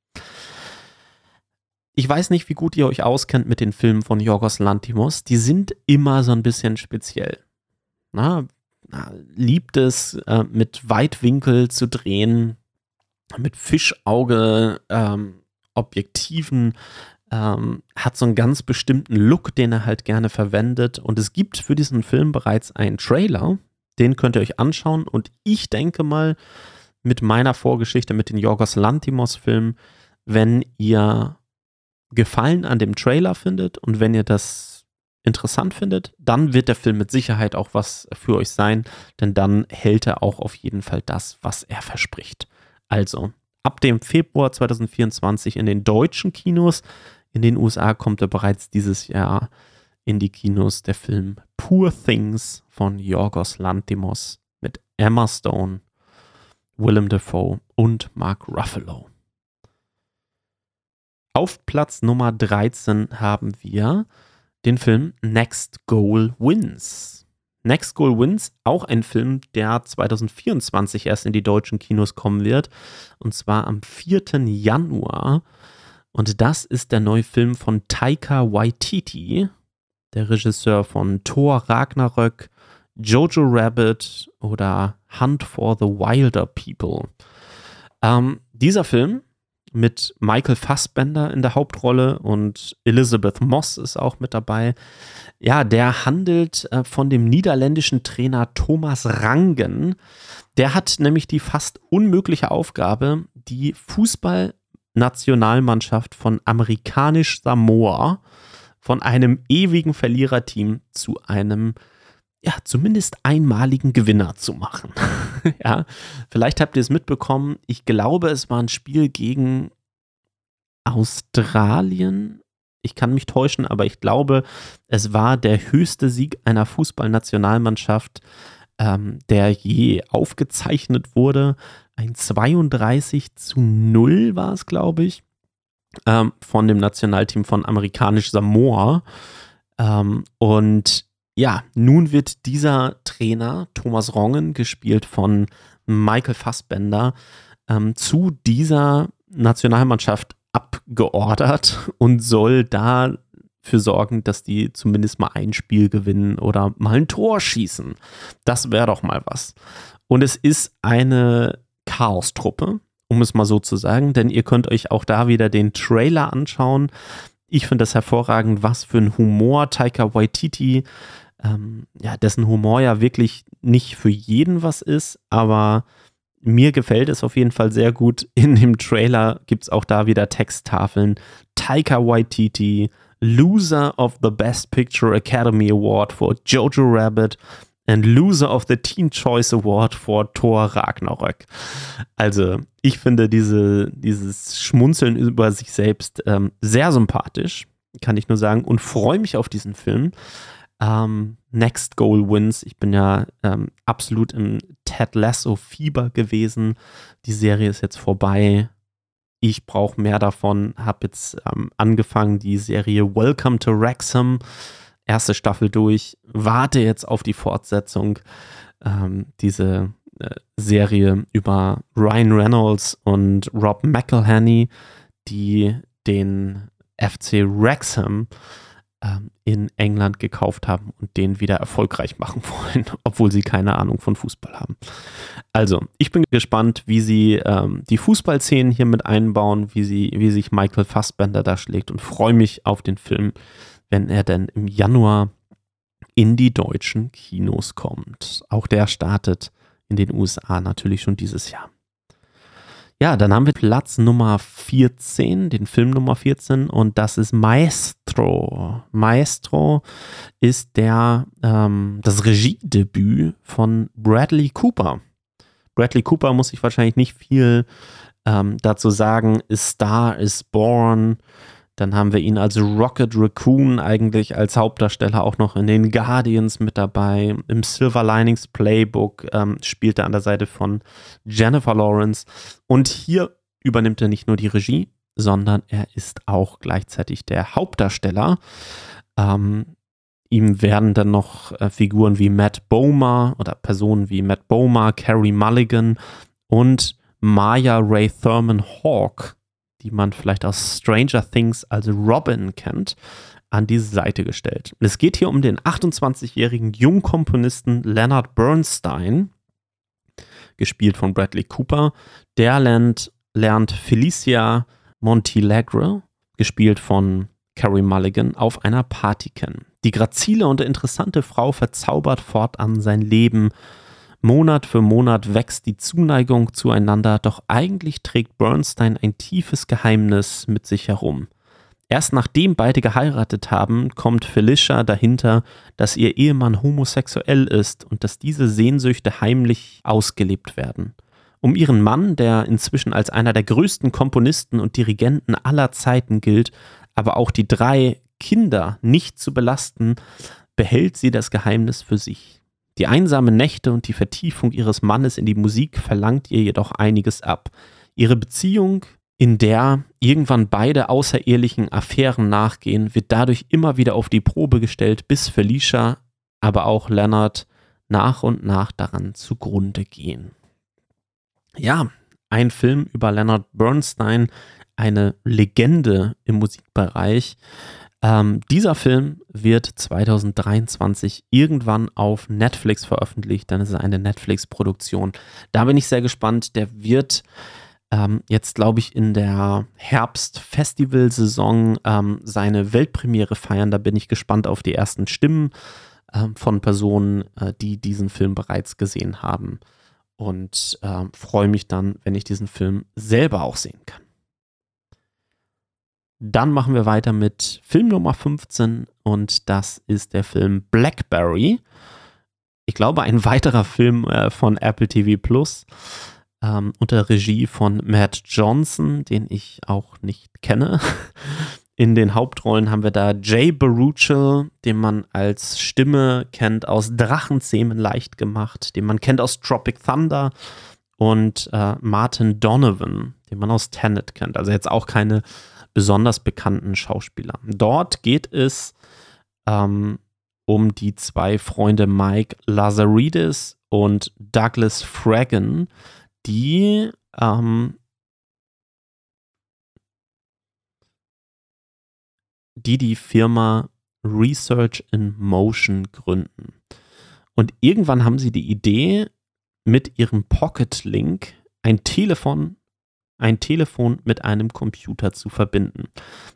Ich weiß nicht, wie gut ihr euch auskennt mit den Filmen von Yorgos Lantimos. Die sind immer so ein bisschen speziell. Na, na, liebt es, äh, mit Weitwinkel zu drehen, mit Fischauge, ähm, Objektiven, ähm, hat so einen ganz bestimmten Look, den er halt gerne verwendet. Und es gibt für diesen Film bereits einen Trailer, den könnt ihr euch anschauen. Und ich denke mal, mit meiner Vorgeschichte mit den Yorgos Lantimos-Filmen, wenn ihr Gefallen an dem Trailer findet und wenn ihr das interessant findet, dann wird der Film mit Sicherheit auch was für euch sein, denn dann hält er auch auf jeden Fall das, was er verspricht. Also, ab dem Februar 2024 in den deutschen Kinos, in den USA kommt er bereits dieses Jahr in die Kinos der Film Poor Things von Yorgos Lantimos mit Emma Stone, Willem Dafoe und Mark Ruffalo. Auf Platz Nummer 13 haben wir den Film Next Goal Wins. Next Goal Wins, auch ein Film, der 2024 erst in die deutschen Kinos kommen wird. Und zwar am 4. Januar. Und das ist der neue Film von Taika Waititi, der Regisseur von Thor Ragnarök, Jojo Rabbit oder Hunt for the Wilder People. Ähm, dieser Film mit Michael Fassbender in der Hauptrolle und Elizabeth Moss ist auch mit dabei. Ja, der handelt äh, von dem niederländischen Trainer Thomas Rangen. Der hat nämlich die fast unmögliche Aufgabe, die Fußballnationalmannschaft von amerikanisch Samoa von einem ewigen Verliererteam zu einem ja, zumindest einmaligen Gewinner zu machen. ja, vielleicht habt ihr es mitbekommen. Ich glaube, es war ein Spiel gegen Australien. Ich kann mich täuschen, aber ich glaube, es war der höchste Sieg einer Fußballnationalmannschaft, ähm, der je aufgezeichnet wurde. Ein 32 zu 0 war es, glaube ich ähm, von dem Nationalteam von amerikanisch Samoa. Ähm, und ja, nun wird dieser Trainer, Thomas Rongen, gespielt von Michael Fassbender, ähm, zu dieser Nationalmannschaft abgeordert und soll dafür sorgen, dass die zumindest mal ein Spiel gewinnen oder mal ein Tor schießen. Das wäre doch mal was. Und es ist eine Chaos-Truppe um es mal so zu sagen, denn ihr könnt euch auch da wieder den Trailer anschauen. Ich finde das hervorragend, was für ein Humor Taika Waititi, ähm, ja, dessen Humor ja wirklich nicht für jeden was ist, aber mir gefällt es auf jeden Fall sehr gut. In dem Trailer gibt es auch da wieder Texttafeln. Taika Waititi, Loser of the Best Picture Academy Award for Jojo Rabbit and Loser of the Teen Choice Award for Thor Ragnarök. Also, ich finde diese, dieses Schmunzeln über sich selbst ähm, sehr sympathisch, kann ich nur sagen, und freue mich auf diesen Film. Ähm, Next Goal Wins. Ich bin ja ähm, absolut im Ted Lasso Fieber gewesen. Die Serie ist jetzt vorbei. Ich brauche mehr davon. Habe jetzt ähm, angefangen, die Serie Welcome to Wrexham erste Staffel durch, warte jetzt auf die Fortsetzung. Ähm, diese äh, Serie über Ryan Reynolds und Rob McElhenney, die den FC Wrexham ähm, in England gekauft haben und den wieder erfolgreich machen wollen, obwohl sie keine Ahnung von Fußball haben. Also, ich bin gespannt, wie sie ähm, die Fußballszenen hier mit einbauen, wie, sie, wie sich Michael Fassbender da schlägt und freue mich auf den Film wenn er denn im Januar in die deutschen Kinos kommt. Auch der startet in den USA natürlich schon dieses Jahr. Ja, dann haben wir Platz Nummer 14, den Film Nummer 14, und das ist Maestro. Maestro ist der, ähm, das Regiedebüt von Bradley Cooper. Bradley Cooper muss sich wahrscheinlich nicht viel ähm, dazu sagen, Star is Born. Dann haben wir ihn als Rocket Raccoon eigentlich als Hauptdarsteller auch noch in den Guardians mit dabei. Im Silver Linings Playbook ähm, spielt er an der Seite von Jennifer Lawrence. Und hier übernimmt er nicht nur die Regie, sondern er ist auch gleichzeitig der Hauptdarsteller. Ähm, ihm werden dann noch äh, Figuren wie Matt Bomer oder Personen wie Matt Bomer, Carrie Mulligan und Maya Ray Thurman Hawk die man vielleicht aus Stranger Things als Robin kennt, an diese Seite gestellt. Es geht hier um den 28-jährigen Jungkomponisten Leonard Bernstein, gespielt von Bradley Cooper. Der lernt, lernt Felicia Montilegre, gespielt von Carrie Mulligan, auf einer Party kennen. Die grazile und interessante Frau verzaubert fortan sein Leben Monat für Monat wächst die Zuneigung zueinander, doch eigentlich trägt Bernstein ein tiefes Geheimnis mit sich herum. Erst nachdem beide geheiratet haben, kommt Felicia dahinter, dass ihr Ehemann homosexuell ist und dass diese Sehnsüchte heimlich ausgelebt werden. Um ihren Mann, der inzwischen als einer der größten Komponisten und Dirigenten aller Zeiten gilt, aber auch die drei Kinder nicht zu belasten, behält sie das Geheimnis für sich. Die einsamen Nächte und die Vertiefung ihres Mannes in die Musik verlangt ihr jedoch einiges ab. Ihre Beziehung, in der irgendwann beide außerehelichen Affären nachgehen, wird dadurch immer wieder auf die Probe gestellt, bis Felicia, aber auch Leonard nach und nach daran zugrunde gehen. Ja, ein Film über Leonard Bernstein, eine Legende im Musikbereich, ähm, dieser Film wird 2023 irgendwann auf Netflix veröffentlicht. Dann ist es eine Netflix-Produktion. Da bin ich sehr gespannt. Der wird ähm, jetzt, glaube ich, in der Herbst-Festival-Saison ähm, seine Weltpremiere feiern. Da bin ich gespannt auf die ersten Stimmen ähm, von Personen, äh, die diesen Film bereits gesehen haben. Und äh, freue mich dann, wenn ich diesen Film selber auch sehen kann. Dann machen wir weiter mit Film Nummer 15 und das ist der Film Blackberry. Ich glaube, ein weiterer Film äh, von Apple TV Plus ähm, unter Regie von Matt Johnson, den ich auch nicht kenne. In den Hauptrollen haben wir da Jay Baruchel, den man als Stimme kennt aus Drachenzähmen leicht gemacht, den man kennt aus Tropic Thunder und äh, Martin Donovan, den man aus Tenet kennt. Also jetzt auch keine besonders bekannten Schauspieler. Dort geht es ähm, um die zwei Freunde Mike Lazaridis und Douglas Fragan, die ähm, die die Firma Research in Motion gründen. Und irgendwann haben sie die Idee, mit ihrem Pocket Link ein Telefon ein Telefon mit einem Computer zu verbinden.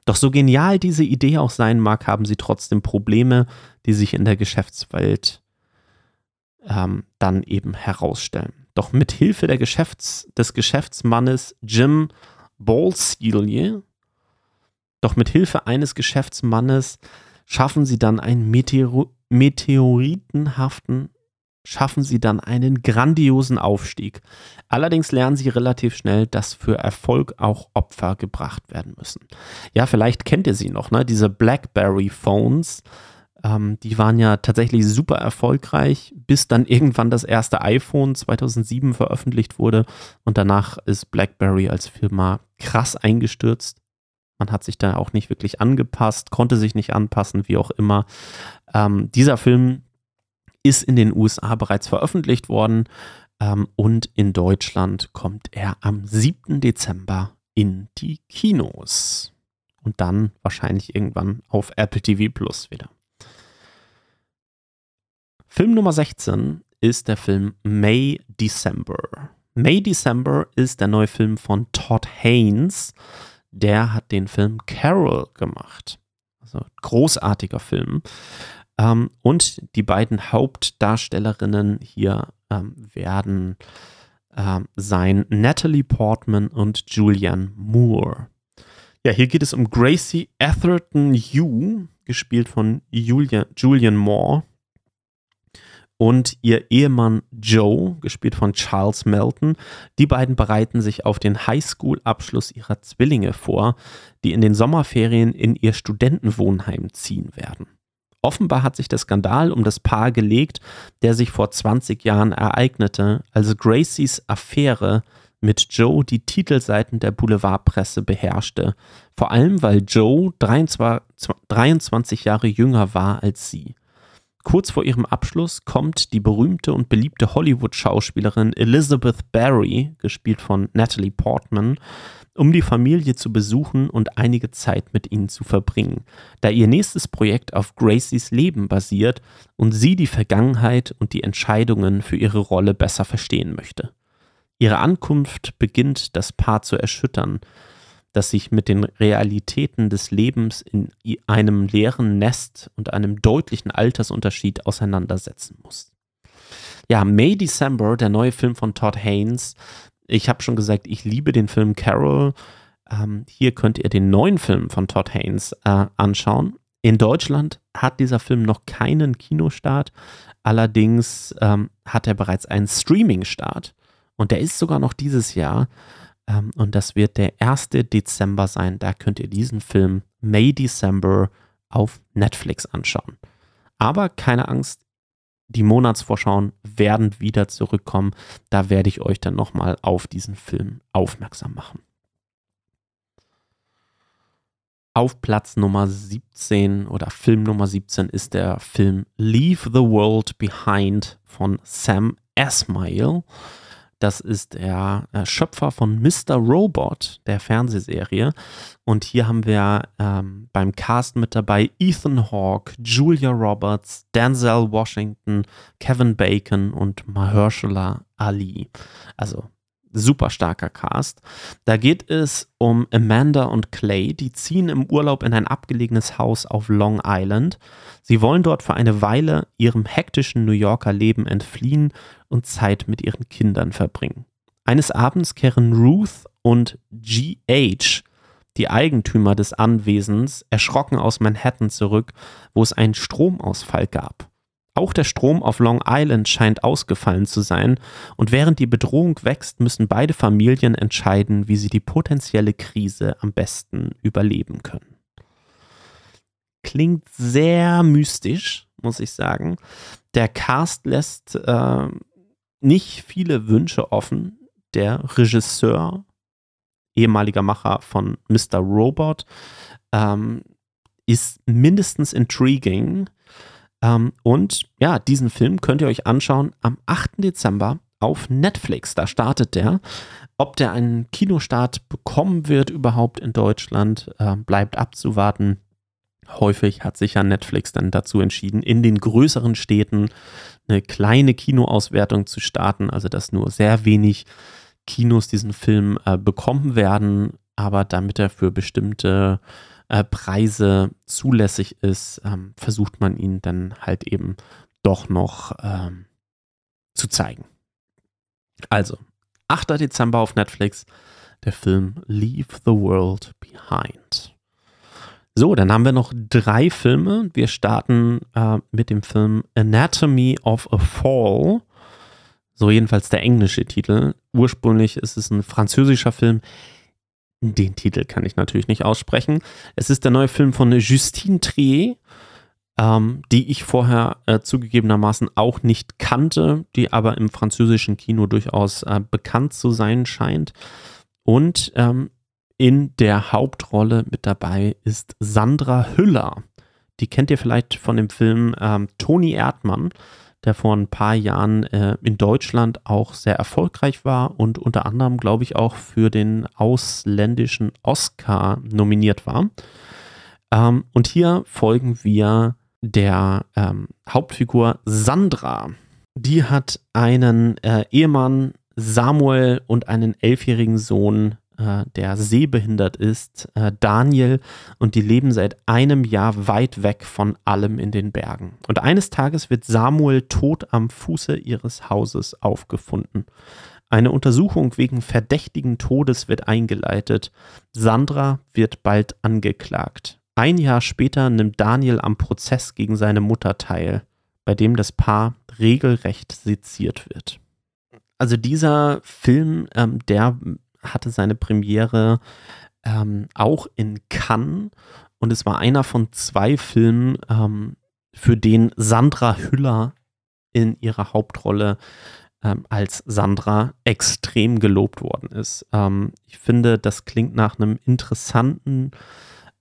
Doch so genial diese Idee auch sein mag, haben sie trotzdem Probleme, die sich in der Geschäftswelt ähm, dann eben herausstellen. Doch mit Hilfe Geschäfts-, des Geschäftsmannes Jim Ballsteelier, doch mit Hilfe eines Geschäftsmannes schaffen sie dann einen Meteor meteoritenhaften schaffen sie dann einen grandiosen Aufstieg. Allerdings lernen sie relativ schnell, dass für Erfolg auch Opfer gebracht werden müssen. Ja, vielleicht kennt ihr sie noch, ne? Diese BlackBerry Phones. Ähm, die waren ja tatsächlich super erfolgreich, bis dann irgendwann das erste iPhone 2007 veröffentlicht wurde und danach ist BlackBerry als Firma krass eingestürzt. Man hat sich da auch nicht wirklich angepasst, konnte sich nicht anpassen, wie auch immer. Ähm, dieser Film ist in den USA bereits veröffentlicht worden ähm, und in Deutschland kommt er am 7. Dezember in die Kinos. Und dann wahrscheinlich irgendwann auf Apple TV Plus wieder. Film Nummer 16 ist der Film May December. May December ist der neue Film von Todd Haynes. Der hat den Film Carol gemacht. Also großartiger Film. Ähm, und die beiden Hauptdarstellerinnen hier ähm, werden ähm, sein Natalie Portman und Julianne Moore. Ja, hier geht es um Gracie Atherton Yu, gespielt von Julia, Julian Moore. und ihr Ehemann Joe, gespielt von Charles Melton. Die beiden bereiten sich auf den Highschool-Abschluss ihrer Zwillinge vor, die in den Sommerferien in ihr Studentenwohnheim ziehen werden. Offenbar hat sich der Skandal um das Paar gelegt, der sich vor 20 Jahren ereignete, als Gracies Affäre mit Joe die Titelseiten der Boulevardpresse beherrschte, vor allem weil Joe 23 Jahre jünger war als sie. Kurz vor ihrem Abschluss kommt die berühmte und beliebte Hollywood-Schauspielerin Elizabeth Barry, gespielt von Natalie Portman, um die Familie zu besuchen und einige Zeit mit ihnen zu verbringen, da ihr nächstes Projekt auf Gracies Leben basiert und sie die Vergangenheit und die Entscheidungen für ihre Rolle besser verstehen möchte. Ihre Ankunft beginnt das Paar zu erschüttern, das sich mit den Realitäten des Lebens in einem leeren Nest und einem deutlichen Altersunterschied auseinandersetzen muss. Ja, May December, der neue Film von Todd Haynes. Ich habe schon gesagt, ich liebe den Film Carol. Ähm, hier könnt ihr den neuen Film von Todd Haynes äh, anschauen. In Deutschland hat dieser Film noch keinen Kinostart. Allerdings ähm, hat er bereits einen Streaming-Start. Und der ist sogar noch dieses Jahr. Ähm, und das wird der 1. Dezember sein. Da könnt ihr diesen Film May December auf Netflix anschauen. Aber keine Angst, die Monatsvorschauen werden wieder zurückkommen. Da werde ich euch dann nochmal auf diesen Film aufmerksam machen. Auf Platz Nummer 17 oder Film Nummer 17 ist der Film Leave the World Behind von Sam Esmail. Das ist der äh, Schöpfer von Mr. Robot, der Fernsehserie. Und hier haben wir ähm, beim Cast mit dabei Ethan Hawke, Julia Roberts, Denzel Washington, Kevin Bacon und Mahershala Ali. Also super starker Cast. Da geht es um Amanda und Clay, die ziehen im Urlaub in ein abgelegenes Haus auf Long Island. Sie wollen dort für eine Weile ihrem hektischen New Yorker Leben entfliehen und Zeit mit ihren Kindern verbringen. Eines Abends kehren Ruth und G.H., die Eigentümer des Anwesens, erschrocken aus Manhattan zurück, wo es einen Stromausfall gab. Auch der Strom auf Long Island scheint ausgefallen zu sein, und während die Bedrohung wächst, müssen beide Familien entscheiden, wie sie die potenzielle Krise am besten überleben können. Klingt sehr mystisch, muss ich sagen. Der Cast lässt äh, nicht viele Wünsche offen. Der Regisseur, ehemaliger Macher von Mr. Robot, ähm, ist mindestens intriguing ähm, und ja, diesen Film könnt ihr euch anschauen am 8. Dezember auf Netflix. Da startet der. Ob der einen Kinostart bekommen wird überhaupt in Deutschland, äh, bleibt abzuwarten. Häufig hat sich ja Netflix dann dazu entschieden, in den größeren Städten eine kleine Kinoauswertung zu starten, also dass nur sehr wenig Kinos diesen Film äh, bekommen werden, aber damit er für bestimmte äh, Preise zulässig ist, ähm, versucht man ihn dann halt eben doch noch ähm, zu zeigen. Also, 8. Dezember auf Netflix, der Film Leave the World Behind. So, dann haben wir noch drei Filme. Wir starten äh, mit dem Film Anatomy of a Fall. So jedenfalls der englische Titel. Ursprünglich ist es ein französischer Film. Den Titel kann ich natürlich nicht aussprechen. Es ist der neue Film von Justine Trier, ähm, die ich vorher äh, zugegebenermaßen auch nicht kannte, die aber im französischen Kino durchaus äh, bekannt zu sein scheint. Und ähm, in der Hauptrolle mit dabei ist Sandra Hüller. Die kennt ihr vielleicht von dem Film ähm, Toni Erdmann der vor ein paar Jahren äh, in Deutschland auch sehr erfolgreich war und unter anderem, glaube ich, auch für den ausländischen Oscar nominiert war. Ähm, und hier folgen wir der ähm, Hauptfigur Sandra. Die hat einen äh, Ehemann Samuel und einen elfjährigen Sohn der sehbehindert ist, äh, Daniel, und die leben seit einem Jahr weit weg von allem in den Bergen. Und eines Tages wird Samuel tot am Fuße ihres Hauses aufgefunden. Eine Untersuchung wegen verdächtigen Todes wird eingeleitet. Sandra wird bald angeklagt. Ein Jahr später nimmt Daniel am Prozess gegen seine Mutter teil. bei dem das Paar regelrecht seziert wird. Also dieser Film, ähm, der hatte seine Premiere ähm, auch in Cannes und es war einer von zwei Filmen, ähm, für den Sandra Hüller in ihrer Hauptrolle ähm, als Sandra extrem gelobt worden ist. Ähm, ich finde, das klingt nach einem interessanten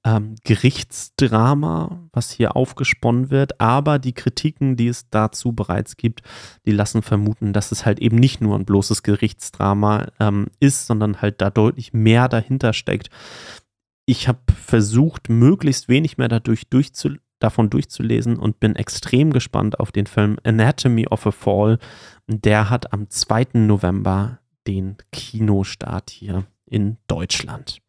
ähm, Gerichtsdrama, was hier aufgesponnen wird, aber die Kritiken, die es dazu bereits gibt, die lassen vermuten, dass es halt eben nicht nur ein bloßes Gerichtsdrama ähm, ist, sondern halt da deutlich mehr dahinter steckt. Ich habe versucht, möglichst wenig mehr dadurch durchzu davon durchzulesen und bin extrem gespannt auf den Film Anatomy of a Fall. Der hat am 2. November den Kinostart hier in Deutschland.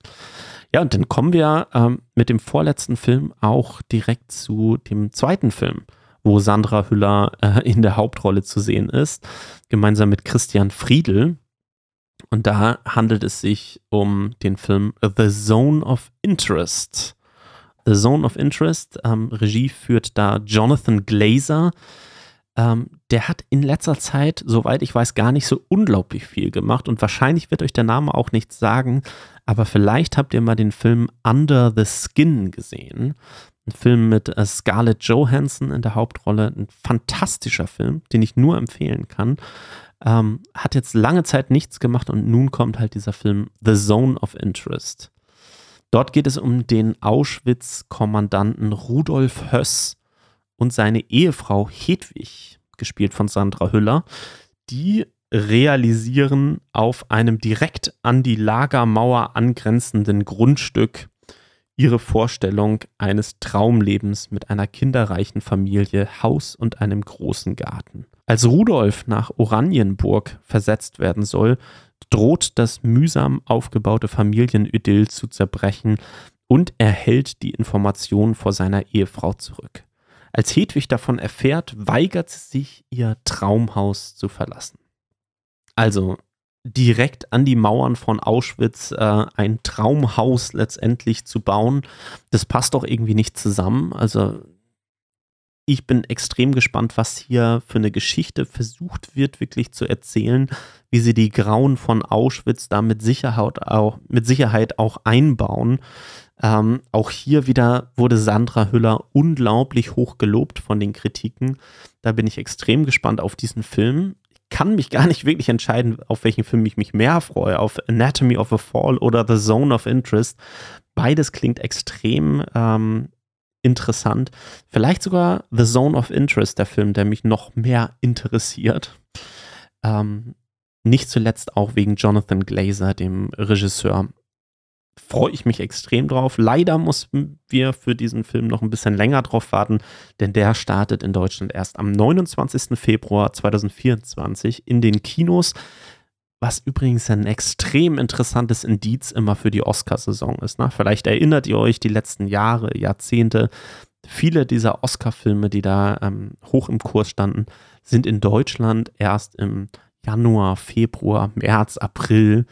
Ja, und dann kommen wir ähm, mit dem vorletzten Film auch direkt zu dem zweiten Film, wo Sandra Hüller äh, in der Hauptrolle zu sehen ist, gemeinsam mit Christian Friedel. Und da handelt es sich um den Film The Zone of Interest. The Zone of Interest, ähm, Regie führt da Jonathan Glazer. Ähm, der hat in letzter Zeit, soweit ich weiß, gar nicht so unglaublich viel gemacht und wahrscheinlich wird euch der Name auch nichts sagen, aber vielleicht habt ihr mal den Film Under the Skin gesehen. Ein Film mit äh, Scarlett Johansson in der Hauptrolle. Ein fantastischer Film, den ich nur empfehlen kann. Ähm, hat jetzt lange Zeit nichts gemacht und nun kommt halt dieser Film The Zone of Interest. Dort geht es um den Auschwitz-Kommandanten Rudolf Höss und seine Ehefrau Hedwig, gespielt von Sandra Hüller. Die realisieren auf einem direkt an die Lagermauer angrenzenden Grundstück ihre Vorstellung eines Traumlebens mit einer kinderreichen Familie, Haus und einem großen Garten. Als Rudolf nach Oranienburg versetzt werden soll, droht das mühsam aufgebaute Familienidyll zu zerbrechen und er hält die Informationen vor seiner Ehefrau zurück. Als Hedwig davon erfährt, weigert sie sich, ihr Traumhaus zu verlassen. Also direkt an die Mauern von Auschwitz äh, ein Traumhaus letztendlich zu bauen, das passt doch irgendwie nicht zusammen. Also ich bin extrem gespannt, was hier für eine Geschichte versucht wird, wirklich zu erzählen, wie sie die Grauen von Auschwitz da mit Sicherheit auch, mit Sicherheit auch einbauen. Ähm, auch hier wieder wurde Sandra Hüller unglaublich hoch gelobt von den Kritiken. Da bin ich extrem gespannt auf diesen Film. Ich kann mich gar nicht wirklich entscheiden, auf welchen Film ich mich mehr freue, auf Anatomy of a Fall oder The Zone of Interest. Beides klingt extrem ähm, interessant. Vielleicht sogar The Zone of Interest, der Film, der mich noch mehr interessiert. Ähm, nicht zuletzt auch wegen Jonathan Glazer, dem Regisseur. Freue ich mich extrem drauf. Leider mussten wir für diesen Film noch ein bisschen länger drauf warten, denn der startet in Deutschland erst am 29. Februar 2024 in den Kinos. Was übrigens ein extrem interessantes Indiz immer für die Oscarsaison ist. Ne? Vielleicht erinnert ihr euch die letzten Jahre, Jahrzehnte. Viele dieser Oscar-Filme, die da ähm, hoch im Kurs standen, sind in Deutschland erst im Januar, Februar, März, April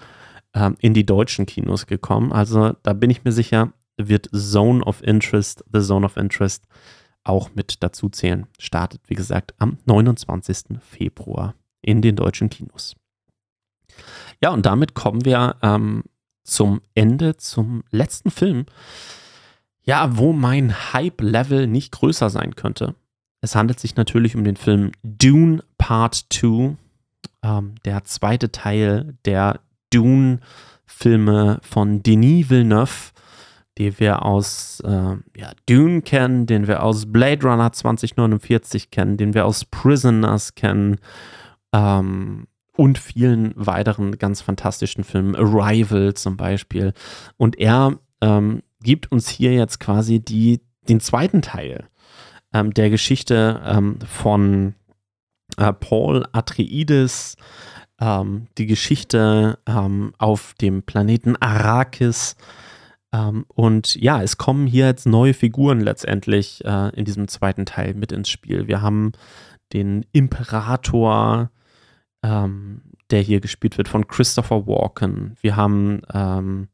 ähm, in die deutschen Kinos gekommen. Also da bin ich mir sicher, wird Zone of Interest, The Zone of Interest auch mit dazu zählen. Startet, wie gesagt, am 29. Februar in den deutschen Kinos. Ja, und damit kommen wir ähm, zum Ende, zum letzten Film. Ja, wo mein Hype-Level nicht größer sein könnte. Es handelt sich natürlich um den Film Dune Part 2, ähm, der zweite Teil der Dune-Filme von Denis Villeneuve, die wir aus äh, ja, Dune kennen, den wir aus Blade Runner 2049 kennen, den wir aus Prisoners kennen. Ähm, und vielen weiteren ganz fantastischen Filmen, Arrival zum Beispiel. Und er ähm, gibt uns hier jetzt quasi die, den zweiten Teil ähm, der Geschichte ähm, von äh, Paul Atreides, ähm, die Geschichte ähm, auf dem Planeten Arrakis. Ähm, und ja, es kommen hier jetzt neue Figuren letztendlich äh, in diesem zweiten Teil mit ins Spiel. Wir haben den Imperator, ähm, der hier gespielt wird von Christopher Walken. Wir haben, ähm,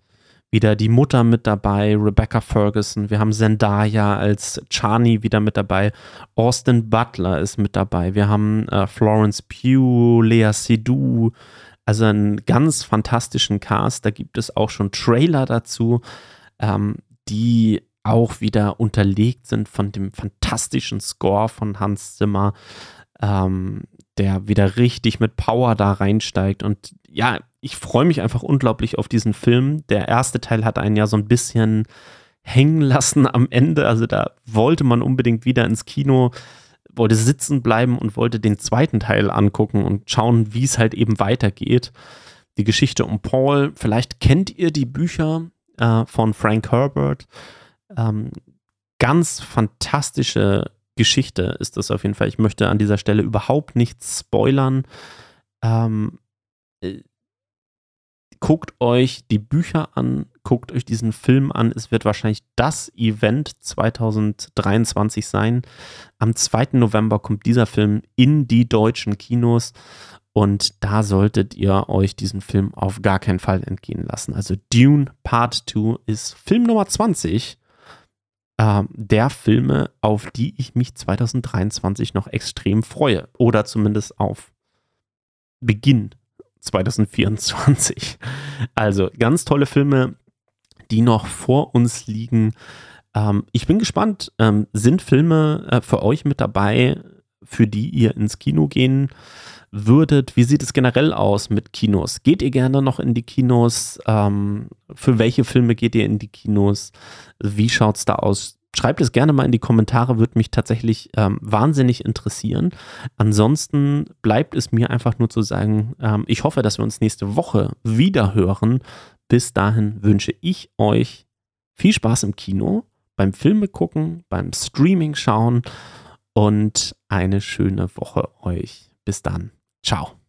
wieder die Mutter mit dabei, Rebecca Ferguson. Wir haben Zendaya als Chani wieder mit dabei. Austin Butler ist mit dabei. Wir haben äh, Florence Pugh, Lea Seydoux. Also einen ganz fantastischen Cast. Da gibt es auch schon Trailer dazu, ähm, die auch wieder unterlegt sind von dem fantastischen Score von Hans Zimmer, ähm, der wieder richtig mit Power da reinsteigt. Und ja, ich freue mich einfach unglaublich auf diesen Film. Der erste Teil hat einen ja so ein bisschen hängen lassen am Ende. Also da wollte man unbedingt wieder ins Kino, wollte sitzen bleiben und wollte den zweiten Teil angucken und schauen, wie es halt eben weitergeht. Die Geschichte um Paul, vielleicht kennt ihr die Bücher äh, von Frank Herbert. Ähm, ganz fantastische Geschichte ist das auf jeden Fall. Ich möchte an dieser Stelle überhaupt nichts spoilern. Ähm, äh, guckt euch die Bücher an, guckt euch diesen Film an. Es wird wahrscheinlich das Event 2023 sein. Am 2. November kommt dieser Film in die deutschen Kinos und da solltet ihr euch diesen Film auf gar keinen Fall entgehen lassen. Also Dune Part 2 ist Film Nummer 20 äh, der Filme, auf die ich mich 2023 noch extrem freue. Oder zumindest auf Beginn 2024. Also ganz tolle Filme, die noch vor uns liegen. Ähm, ich bin gespannt, ähm, sind Filme äh, für euch mit dabei, für die ihr ins Kino gehen würdet? Wie sieht es generell aus mit Kinos? Geht ihr gerne noch in die Kinos? Ähm, für welche Filme geht ihr in die Kinos? Wie schaut es da aus? Schreibt es gerne mal in die Kommentare, würde mich tatsächlich ähm, wahnsinnig interessieren. Ansonsten bleibt es mir einfach nur zu sagen, ähm, ich hoffe, dass wir uns nächste Woche wieder hören. Bis dahin wünsche ich euch viel Spaß im Kino, beim Filme gucken, beim Streaming schauen und eine schöne Woche euch. Bis dann. Ciao.